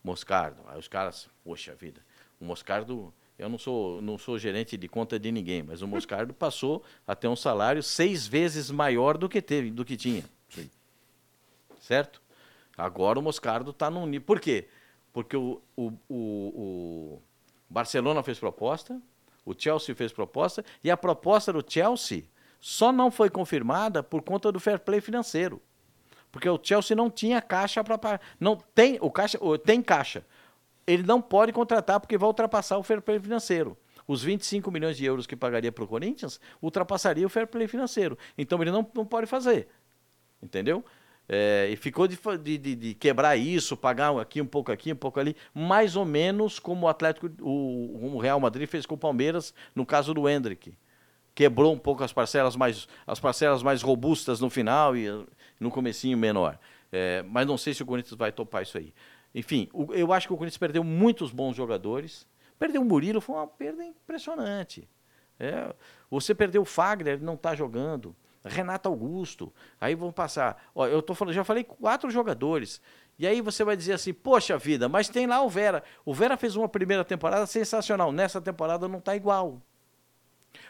Moscardo. Aí os caras, poxa vida, o Moscardo, eu não sou, não sou gerente de conta de ninguém, mas o Moscardo passou a ter um salário seis vezes maior do que teve, do que tinha. Sim. Certo? Agora o Moscardo está num nível. Por quê? Porque o, o, o, o Barcelona fez proposta, o Chelsea fez proposta, e a proposta do Chelsea só não foi confirmada por conta do fair play financeiro. Porque o Chelsea não tinha caixa para pagar. Não tem, o caixa, tem caixa. Ele não pode contratar porque vai ultrapassar o fair play financeiro. Os 25 milhões de euros que pagaria para o Corinthians ultrapassaria o fair play financeiro. Então ele não, não pode fazer. Entendeu? É, e ficou de, de, de- quebrar isso, pagar aqui um pouco aqui, um pouco ali, mais ou menos como o Atlético, o, o Real Madrid fez com o Palmeiras no caso do Hendrick. Quebrou um pouco as parcelas mais, as parcelas mais robustas no final e no comecinho menor. É, mas não sei se o Corinthians vai topar isso aí. Enfim, o- eu acho que o Corinthians perdeu muitos bons jogadores. Perdeu o Murilo, foi uma perda impressionante. É, você perdeu o Fagner, ele não está jogando. Renato Augusto. Aí vão passar. Ó, eu tô falando, já falei quatro jogadores. E aí você vai dizer assim, poxa vida, mas tem lá o Vera. O Vera fez uma primeira temporada sensacional. Nessa temporada não está igual.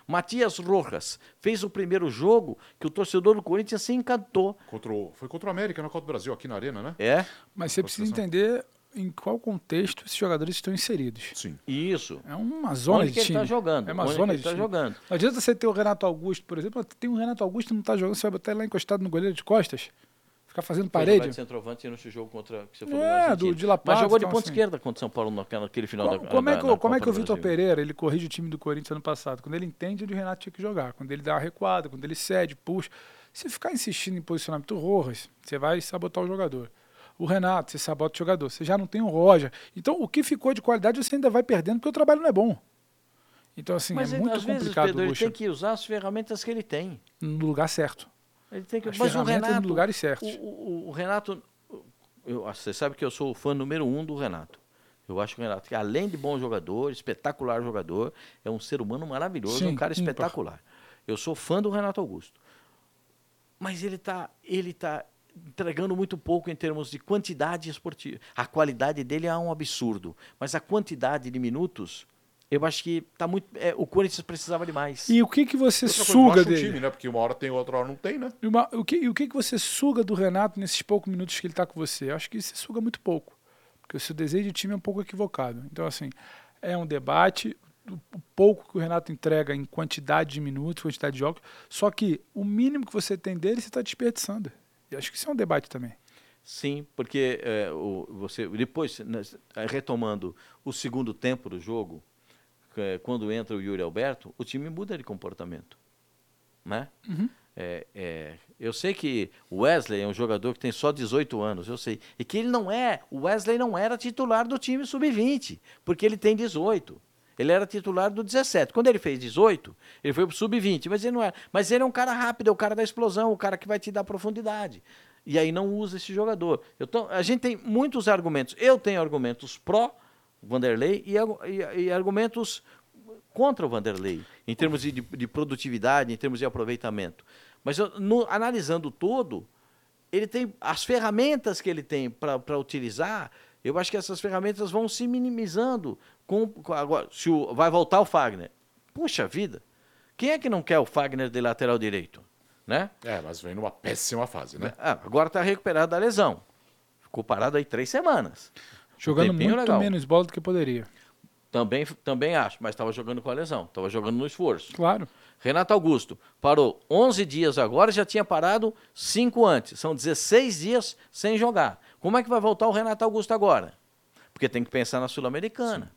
Matias Rojas fez o primeiro jogo que o torcedor do Corinthians se encantou. Contra o- foi contra o América na Copa do Brasil, aqui na Arena, né? É, Mas você precisa entender em qual contexto esses jogadores estão inseridos. Sim. isso. É uma zona Onde de que ele time. tá jogando? É uma Onde zona que ele de tá time. jogando? Não adianta você ter o Renato Augusto, por exemplo. Tem um Renato Augusto que não tá jogando, você vai botar ele lá encostado no goleiro de costas. Ficar fazendo Foi parede. centroavante no jogo contra que você falou É, do- de La Mas Plata, jogou de então, ponta assim. esquerda contra o São Paulo naquele final Como, da como é que, da como é que o Vitor. Pereira ele corrige o time do Corinthians ano passado? Quando ele entende onde o Renato tinha que jogar, quando ele dá uma recuada, quando ele cede, puxa. Se ficar insistindo em posicionamento Rojas, você vai sabotar o jogador. O Renato, você sabota o jogador. Você já não tem o Roger. Então, o que ficou de qualidade você ainda vai perdendo porque o trabalho não é bom. Então, assim, Mas é ele- muito às vezes, complicado Pedro, ele tem que usar as ferramentas que ele tem. no lugar certo. Ele tem que... As Mas o Renato, nos lugares certos. O, o- o Renato, eu, você sabe que eu sou o fã número um do Renato. Eu acho que o Renato, que além de bom jogador, espetacular jogador, é um ser humano maravilhoso, Sim, um cara ímpar. espetacular. Eu sou fã do Renato Augusto. Mas ele está ele tá entregando muito pouco em termos de quantidade esportiva. A qualidade dele é um absurdo, mas a quantidade de minutos, eu acho que tá muito. é, o Corinthians precisava de mais. E o que, que você Outra coisa, suga o dele? time, né? Porque uma hora tem, outra hora não tem, né? E, uma- o, que, e o que, que você suga do Renato nesses poucos minutos que ele está com você? Eu acho que você suga muito pouco. Porque o seu desejo de time é um pouco equivocado. Então, assim, é um debate, o, pouco que o Renato entrega em quantidade de minutos, quantidade de jogos, só que o mínimo que você tem dele, você está desperdiçando. E acho que isso é um debate também. Sim, porque é, o, você depois né, retomando o segundo tempo do jogo, quando entra o Yuri Alberto, o time muda de comportamento, né? É, é, eu sei que o Wesley é um jogador que tem só 18 anos, eu sei, e que ele não é, o Wesley não era titular do time sub-20, porque ele tem 18. Ele era titular do 17. Quando ele fez 18, ele foi pro sub-20, mas ele não era. Mas ele é um cara rápido, é o cara da explosão, o cara que vai te dar profundidade. E aí não usa esse jogador. Tô- a gente tem muitos argumentos. Eu tenho argumentos pró Vanderlei e, e- e argumentos contra o Vanderlei, em termos de, de produtividade, em termos de aproveitamento. Mas no- analisando todo, ele tem as ferramentas que ele tem para utilizar. Eu acho que essas ferramentas vão se minimizando. Com, com agora, se o, vai voltar o Fagner. Puxa vida, quem é que não quer o Fagner de lateral direito? Né? É, mas vem numa péssima fase, né? Ah, agora está recuperado da lesão. Ficou parado aí três semanas. Jogando muito legal. menos bola do que poderia. Também, também acho, mas estava jogando com a lesão, estava jogando no esforço. Claro. Renato Augusto parou 11 dias agora, já tinha parado 5 antes. São 16 dias sem jogar. Como é que vai voltar o Renato Augusto agora? Porque tem que pensar na Sul-Americana.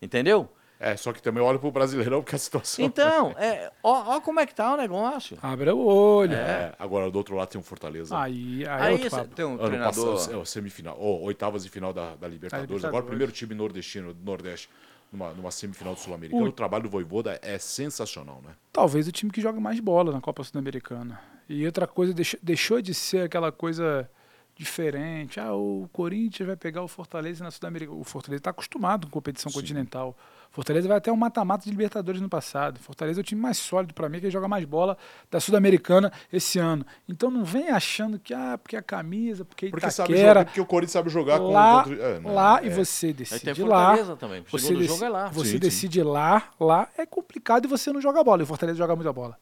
Entendeu? É, só que também olha pro Brasileirão, porque a situação. Então, é, ó, ó, como é que tá o negócio. Abre o olho. É, agora do outro lado tem um Fortaleza. Aí, aí, aí é tem um ano treinador. Passado, é, semifinal, oitavas de final da, da Libertadores. Libertadores. Agora o primeiro time nordestino do Nordeste numa, numa semifinal do Sul-Americano. O... o trabalho do Voivoda é sensacional, né? Talvez o time que joga mais bola na Copa Sul-Americana. E outra coisa, deixou, deixou de ser aquela coisa diferente. Ah, o Corinthians vai pegar o Fortaleza na Sul-Americana. O Fortaleza está acostumado com competição Sim. continental. Fortaleza vai até um mata-mata de Libertadores no passado. Fortaleza é o time mais sólido para mim, que joga mais bola da Sul-Americana esse ano. Então não vem achando que, ah, porque a camisa, porque Porque, sabe jogar, porque o Corinthians sabe jogar lá, com... É, não, lá é. e você decide lá. Também. Você, dec jogo é lá. você sim, decide sim. lá, lá é complicado e você não joga bola. E o Fortaleza joga muita bola.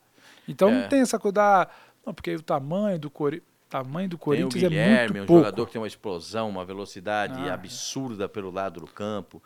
Então é. não tem essa coisa da... Não, porque o tamanho do Corinthians tamanho do Corinthians tem o Guilherme, é muito um pouco. jogador que tem uma explosão, uma velocidade ah, absurda pelo lado do campo.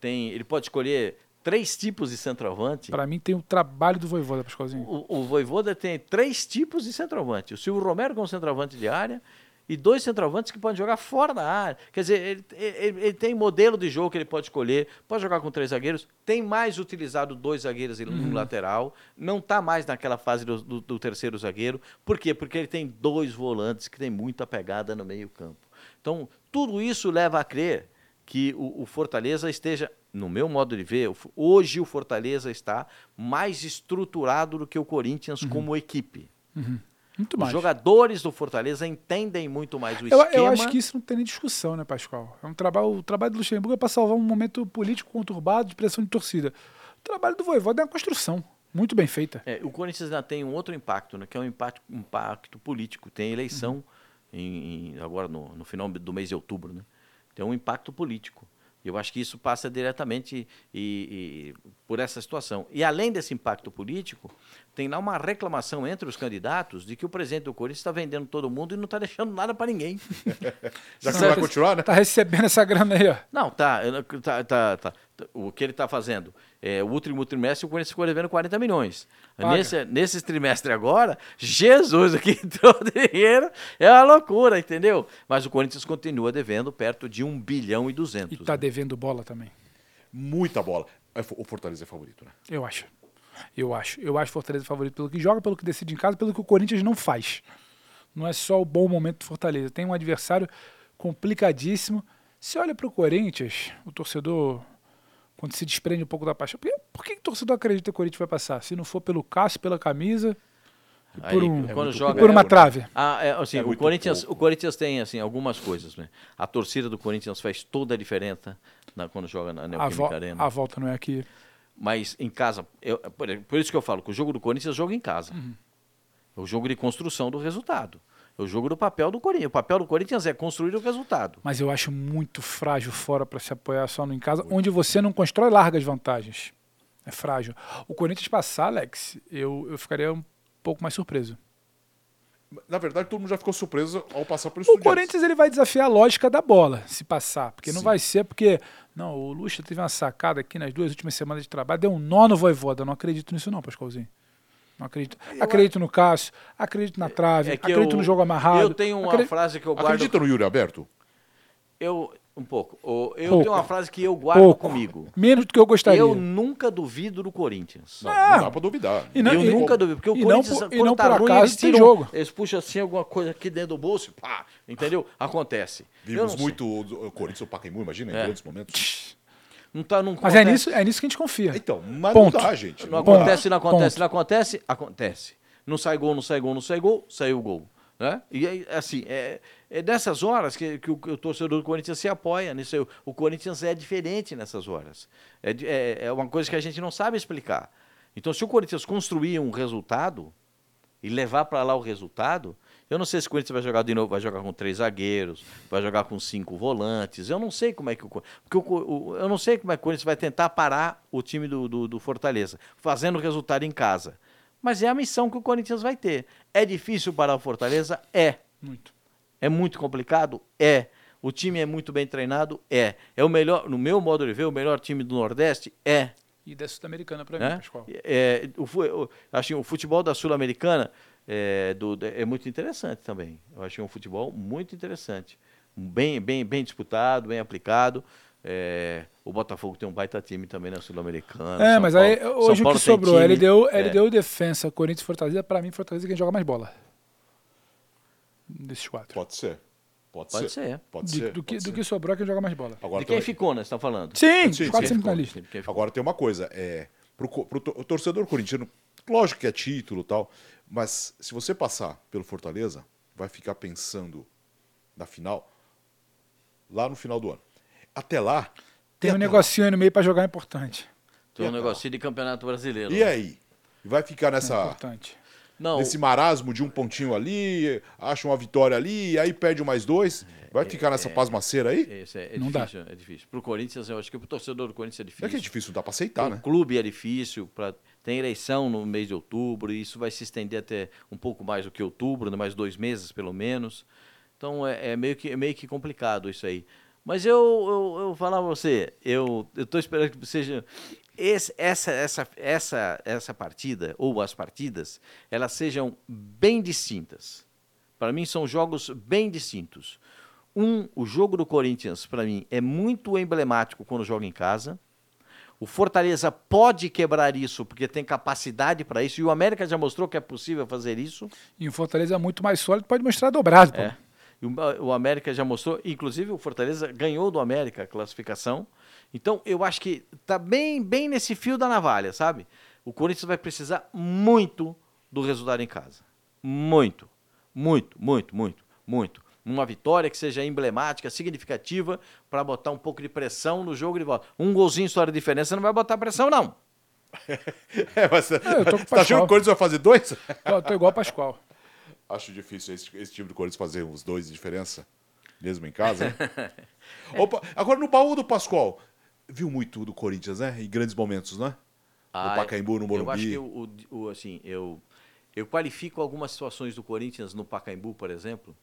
Tem, ele pode escolher três tipos de centroavante. Para mim tem o trabalho do Voivoda, Pascoalzinho. O, o Voivoda tem três tipos de centroavante. O Silvio Romero como centroavante de área e dois centroavantes que podem jogar fora da área. Quer dizer, ele, ele, ele, tem modelo de jogo que ele pode escolher, pode jogar com três zagueiros, tem mais utilizado dois zagueiros no uhum. lateral, não está mais naquela fase do, do, do, terceiro zagueiro. Por quê? Porque ele tem dois volantes que tem muita pegada no meio campo. Então, tudo isso leva a crer que o, o Fortaleza esteja, no meu modo de ver, hoje o Fortaleza está mais estruturado do que o Corinthians uhum. como equipe. Uhum. Muito mais. Os jogadores do Fortaleza entendem muito mais o eu, esquema. Eu acho que isso não tem nem discussão, né, Pascoal? É um trabalho, o trabalho do Luxemburgo é para salvar um momento político conturbado de pressão de torcida. O trabalho do Voivoda é uma construção muito bem feita. É, o Corinthians ainda tem um outro impacto, né, que é um impacto, impacto político. Tem eleição uhum. em, em, agora no, no final do mês de outubro. Né? Tem um impacto político. Eu acho que isso passa diretamente e, e, por essa situação. E além desse impacto político, tem lá uma reclamação entre os candidatos de que o presidente do Corinthians está vendendo todo mundo e não está deixando nada para ninguém. Já que vai continuar, né? Está recebendo essa grana aí, ó. Não, tá. tá, tá, tá o que ele está fazendo? É, o último trimestre o Corinthians ficou devendo 40 milhões. Nesse, nesse trimestre agora, Jesus, o que entrou dinheiro é uma loucura, entendeu? Mas o Corinthians continua devendo perto de 1 bilhão e 200. E está né? devendo bola também. Muita bola. É, o Fortaleza é favorito, né? Eu acho. Eu acho. Eu acho o Fortaleza favorito pelo que joga, pelo que decide em casa, pelo que o Corinthians não faz. Não é só o bom momento do Fortaleza. Tem um adversário complicadíssimo. Se olha para o Corinthians, o torcedor quando se desprende um pouco da paixão. Por que, por que o torcedor acredita que o Corinthians vai passar? Se não for pelo Cássio, pela camisa. Aí, por, um, quando joga, por uma é, trave. Ah, é, assim, é o, Corinthians, o Corinthians tem assim, algumas coisas. Né? A torcida do Corinthians faz toda a diferença na, quando joga na Neoquímica Arena. A volta não é aqui. Mas em casa, eu, por, por, isso que eu falo que o jogo do Corinthians é jogo em casa. Uhum. É o jogo de construção do resultado. É o jogo do papel do Corinthians. O papel do Corinthians é construir o resultado. Mas eu acho muito frágil fora para se apoiar só no em casa, onde você não constrói largas vantagens. É frágil. O Corinthians passar, Alex, eu, eu ficaria um pouco mais surpreso. Na verdade, todo mundo já ficou surpreso ao passar por isso. O Corinthians ele vai desafiar a lógica da bola, se passar. Porque Sim. não vai ser porque. Não, o Lucha teve uma sacada aqui nas duas últimas semanas de trabalho, deu um nó no voivoda. Não acredito nisso, não, Pascoalzinho. Não acredito. Eu acredito no Cássio, acredito na trave, é acredito eu, no jogo amarrado. Eu tenho uma acredito... frase que eu guardo. Acredita no Yuri Aberto? Eu, um pouco. Eu pouco. tenho uma frase que eu guardo pouco. comigo. Menos do que eu gostaria. Eu nunca duvido do Corinthians. Não, ah, não dá pra duvidar. E não, eu e, nunca duvido. Porque o Corinthians, não por, e não tá por ruim, acaso, eles, tiram, jogo. eles puxam assim alguma coisa aqui dentro do bolso, pá, entendeu? Acontece. Vimos muito o Corinthians, o Pacaembu, imagina, em é. grandes momentos. Não tá, não mas é nisso, é nisso que a gente confia. Então, mas Ponto. não dá, gente. Não, não acontece, não acontece, Ponto. não acontece, acontece. Não sai gol, não sai gol, não sai gol, saiu o gol. Né? E assim, é, é nessas horas que, que, o, que, o, torcedor do Corinthians se apoia nisso. O Corinthians é diferente nessas horas. É, é, é, uma coisa que a gente não sabe explicar. Então, se o Corinthians construir um resultado e levar para lá o resultado, Eu não sei se o Corinthians vai jogar de novo, vai jogar com três zagueiros, vai jogar com cinco volantes. Eu não sei como é que o, porque o, eu não sei como é que o Corinthians vai tentar parar o time do, do, do Fortaleza, fazendo resultado em casa. Mas é a missão que o Corinthians vai ter. É difícil parar o Fortaleza? É. Muito. É muito complicado? É. O time é muito bem treinado? É. É o melhor, no meu modo de ver, o melhor time do Nordeste? É. E da Sul-Americana para né? mim, Pascoal. É, o, o, acho o futebol da Sul-Americana é, do, é muito interessante também. Eu achei um futebol muito interessante. Bem, bem, bem disputado, bem aplicado. É, o Botafogo tem um baita time também na Sul-Americana. É, São mas Paulo, aí hoje o que sobrou, ele deu, ele é. deu defesa, Corinthians Fortaleza. Para mim, Fortaleza é quem joga mais bola. Desses quatro. Pode ser. Pode, pode ser. ser. Pode de, ser. Do, que, pode do ser. que sobrou é quem joga mais bola. Agora, de quem ficou, né? Você tá falando? Sim, sim os quatro sim, semifinalistas. Agora tem uma coisa. É, pro, pro, pro torcedor corintiano, lógico que é título e tal, mas se você passar pelo Fortaleza, vai ficar pensando na final lá no final do ano. Até lá. Tem um negocinho aí no meio para jogar importante. Tem um negocinho de campeonato brasileiro. E né? aí? Vai ficar nessa. É importante. Não. Nesse marasmo de um pontinho ali, acha uma vitória ali, e aí perde mais dois. Vai ficar nessa é, pasmaceira aí? Esse é, é Não difícil, é difícil. Pro Corinthians, eu acho que pro torcedor do Corinthians é difícil. É que é difícil, não dá pra aceitar, o né? clube é difícil, pra, tem eleição no mês de outubro, e isso vai se estender até um pouco mais do que outubro, né, mais dois meses pelo menos. Então é, é meio, que, é meio que complicado isso aí. Mas eu, eu, eu vou falar pra você, eu estou esperando que seja. Esse, essa, essa, essa, essa partida, ou as partidas, elas sejam bem distintas. Para mim, são jogos bem distintos. Um, o jogo do Corinthians, para mim, é muito emblemático quando joga em casa. O Fortaleza pode quebrar isso porque tem capacidade para isso e o América já mostrou que é possível fazer isso. E o Fortaleza é muito mais sólido, pode mostrar dobrado. É. O, o América já mostrou, inclusive o Fortaleza ganhou do América a classificação. Então eu acho que tá bem, bem nesse fio da navalha, sabe? O Corinthians vai precisar muito do resultado em casa. Muito, muito, muito, muito, muito. Uma vitória que seja emblemática, significativa, para botar um pouco de pressão no jogo de volta. Um golzinho só de diferença não vai botar pressão, não. é, mas, É, eu tô com você tá achando que o Corinthians vai fazer dois? Eu tô igual o Pascoal. Acho difícil esse, esse time do Corinthians fazer os dois de diferença, mesmo em casa. Opa, agora no baú do Pascoal, viu muito do Corinthians, né? Em grandes momentos, né? Ah, no Pacaembu, no Morumbi. Eu acho que eu, o, o- assim, eu, eu qualifico algumas situações do Corinthians no Pacaembu, por exemplo.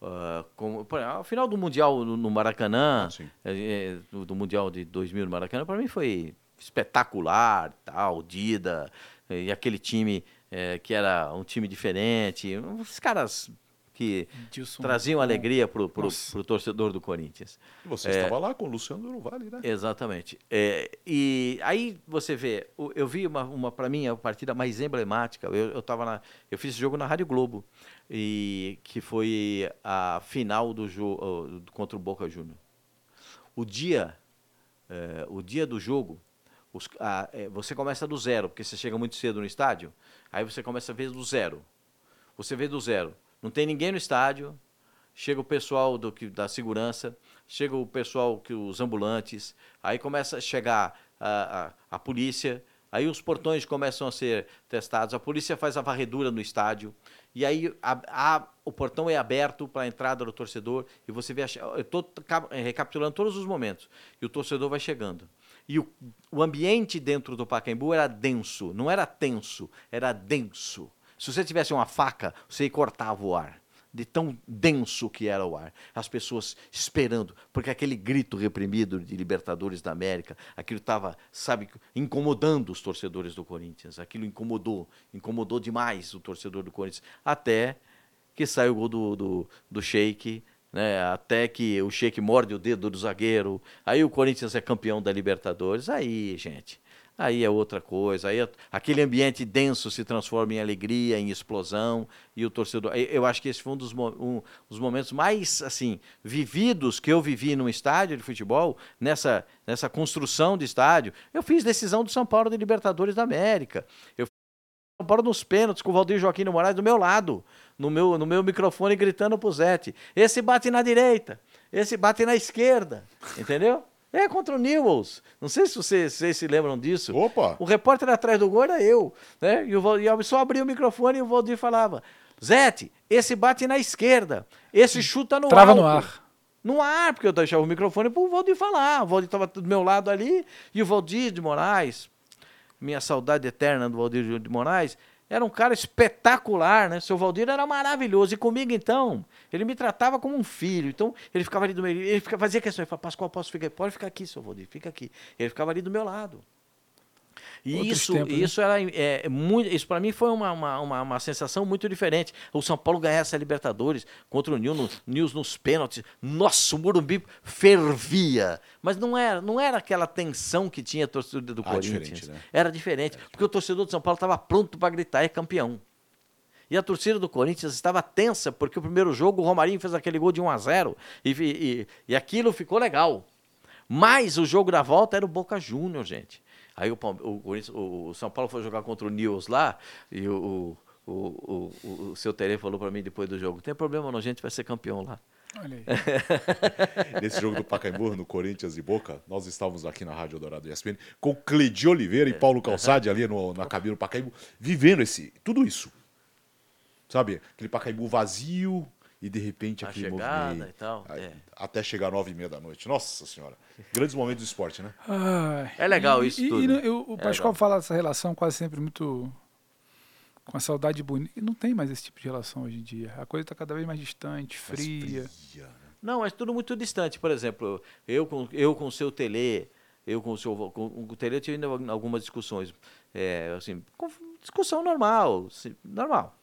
Ah, como, exemplo, ao final do Mundial no, no Maracanã, Ah, eh, eh, do, do Mundial de 2000 no Maracanã, para mim foi espetacular, tal, Dida, e aquele time eh, que era um time diferente, os caras que Dilson. traziam alegria pro, pro, Nossa. pro torcedor do Corinthians. E você É. estava lá com o Luciano do Vale, né? Exatamente. É, e aí você vê, o- eu vi uma, uma para mim a partida mais emblemática. Eu, eu tava na, eu fiz esse jogo na Rádio Globo e que foi a final do jogo contra o Boca Juniors. O dia, é, o dia do jogo, os- a- é, você começa do zero, porque você chega muito cedo no estádio. Aí você começa a ver do zero. Você vê do zero. Não tem ninguém no estádio. Chega o pessoal do, que- da segurança, chega o pessoal, que os ambulantes, aí começa a chegar a, a, a polícia, aí os portões começam a ser testados, a polícia faz a varredura no estádio, e aí a- a- o portão é aberto para a entrada do torcedor, e você vê, a eu estou recapitulando todos os momentos, e o torcedor vai chegando. E o, o ambiente dentro do Pacaembu era denso, não era tenso, era denso. Se você tivesse uma faca, você cortava o ar. De tão denso que era o ar. As pessoas esperando, porque aquele grito reprimido de Libertadores da América, aquilo estava, sabe, incomodando os torcedores do Corinthians. Aquilo incomodou, incomodou demais o torcedor do Corinthians. Até que sai o gol do, do, do Sheik, né? até que o Sheik morde o dedo do zagueiro. Aí o Corinthians é campeão da Libertadores. Aí, gente, aí é outra coisa. Aí é- aquele ambiente denso se transforma em alegria, em explosão. E o torcedor. eu- acho que esse foi um dos, um dos momentos mais assim vividos que eu vivi num estádio de futebol, nessa, nessa construção de estádio. Eu fiz decisão do São Paulo de Libertadores da América. Eu são Paulo nos pênaltis com o Valdir Joaquim do Moraes do meu lado, no meu, no meu microfone gritando pro Zete. Esse bate na direita, esse bate na esquerda, entendeu? É contra o Newells. Não sei se vocês, vocês se lembram disso. Opa! O repórter atrás do gol era eu, né? E, o, e só abria o microfone e o Valdir falava: Zete, esse bate na esquerda, esse chuta no Trava alto. no ar. No ar, porque eu deixava o microfone pro Valdir falar. O Valdir estava do meu lado ali e o Valdir de Moraes, minha saudade eterna do Valdir de Moraes, era um cara espetacular, né? Seu Valdir era maravilhoso. E comigo, então, ele me tratava como um filho. Então, ele ficava ali do meu Ele fazia questão. Ele falava, Pascoal, posso ficar? Pode ficar aqui, seu Valdir, fica aqui. Ele ficava ali do meu lado. E isso, tempos, né? isso era é, muito, isso para mim foi uma, uma, uma, uma sensação muito diferente. O São Paulo ganhar essa Libertadores contra o Nils, no, nos pênaltis. Nossa, o Morumbi fervia. Mas não era, não era aquela tensão que tinha a torcida do Ah, Corinthians. diferente, né? Era diferente, porque o torcedor do São Paulo estava pronto para gritar é campeão. E a torcida do Corinthians estava tensa, porque o primeiro jogo o Romarinho fez aquele gol de 1 a 0 e, e, e aquilo ficou legal. Mas o jogo da volta era o Boca Júnior, gente. Aí o, o, o São Paulo foi jogar contra o Nils lá e o, o, o, o, o seu Tere falou para mim depois do jogo: não tem problema não, a gente vai ser campeão lá. Olha aí. Nesse jogo do Pacaembu, no Corinthians e Boca, nós estávamos aqui na Rádio Dourado ESPN com Cleide Oliveira e Paulo Calçade ali no- na cabine do Pacaembu, vivendo esse, tudo isso. Sabe? Aquele Pacaembu vazio e de repente A aquele chegada movimento. e tal, Aí, é. Até chegar nove e meia da noite. Nossa Senhora. Grandes momentos do esporte, né? Ai. É legal E- isso e, tudo. E, eu- o É Pascoal legal. fala dessa relação quase sempre muito com a saudade bonita. E não tem mais esse tipo de relação hoje em dia. A coisa está cada vez mais distante, fria. fria, né? Não, é tudo muito distante. Por exemplo, eu com, eu com o seu Tele, eu com o seu. Com, o Tele eu tive ainda algumas discussões. É, assim, com- discussão normal, assim, normal.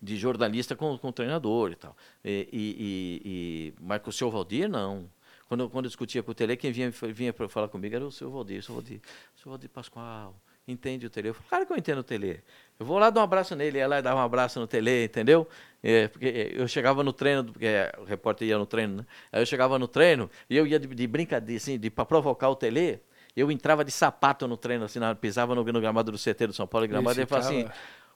De jornalista com, com treinador e tal. E, e, e, e- mas com o seu Valdir, não. Quando, eu- quando eu discutia com o Tele, quem vinha, vinha para falar comigo era o seu Valdir. O seu Valdir, o seu Valdir Pascoal, entende o Tele? Eu falei, claro que eu entendo o Tele. Eu vou lá dar um abraço nele, ia lá e dar um abraço no Tele, entendeu? É, porque eu chegava no treino, porque o repórter ia no treino, né? Aí eu chegava no treino e eu ia de, de brincadeira, assim, de, para provocar o Tele. Eu entrava de sapato no treino, assim, pisava no, no gramado do CT do São Paulo, e gramado, e ele falava assim,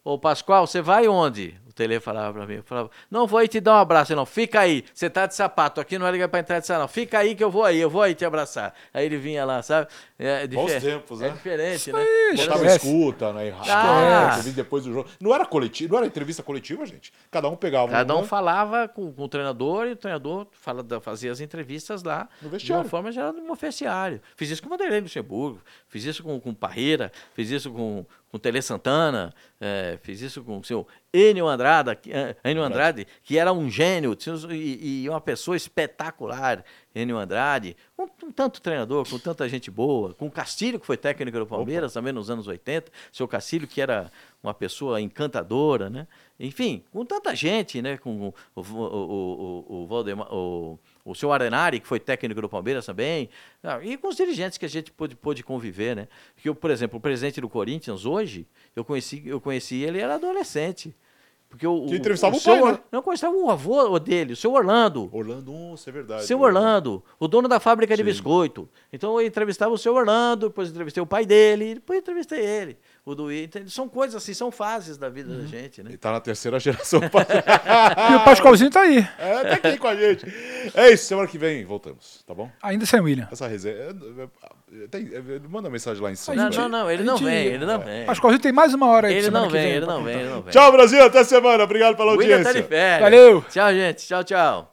Ô Pascoal, você vai onde? O Tele falava pra mim. Eu falava, não vou aí te dar um abraço. Não, fica aí. Você tá de sapato. Aqui não é ligar pra entrar de sapato, não. Fica aí que eu vou aí, eu vou aí te abraçar. Aí ele vinha lá, sabe? É, Bons difer- tempos, É né? diferente, né? Botava Esquece. escuta, né? Ah. entrevista depois do jogo. Não era coletivo, não era entrevista coletiva, gente. Cada um pegava Cada um uma. falava com, com o treinador e o treinador fala, fazia as entrevistas lá No de vestiário. uma forma geral no vestiário. Fiz isso com o Vanderlei Luxemburgo, fiz isso com, com o Parreira, fiz isso com, com o Tele Santana, eh, fiz isso com o seu Enio Andrade, que- eh, Enio Andrade, que era um gênio e, uma pessoa espetacular, Enio Andrade, com, com tanto treinador, com tanta gente boa, com o Castilho, que foi técnico do Palmeiras também nos anos 80, seu Castilho, que era uma pessoa encantadora, né? Enfim, com tanta gente, né? Com o, o, o, o, o, Valdemar, o, o seu Arenari, que foi técnico do Palmeiras também, ah, e com os dirigentes que a gente pôde, pôde conviver, né? Que eu, por exemplo, o presidente do Corinthians hoje, eu conheci, eu conheci ele, era adolescente. Porque o, Que entrevistava o seu pai, Or- né? Não, conhecava o avô dele, o seu Orlando. Orlando, isso é verdade. Seu Orlando, o dono da fábrica de Sim. biscoito. Então eu entrevistava o seu Orlando, depois entrevistei o pai dele, depois entrevistei ele. O do então, São coisas assim, são fases da vida da gente, né? Ele tá na terceira geração. E o Pascoalzinho tá aí. é, tá aqui com a gente. É isso, semana que vem voltamos, tá bom? Ainda sem William. Essa resenha. é, é, tem- é, manda mensagem lá em cima. Não, não, não, ele não vem, ele não vem. Pascoalzinho tem mais uma hora aí. Ele não vem, ele pra não vem, ele não vem. Tchau, Brasil. Até semana. Obrigado pela O William tá audiência. de férias. Valeu. Tchau, gente. Tchau, tchau.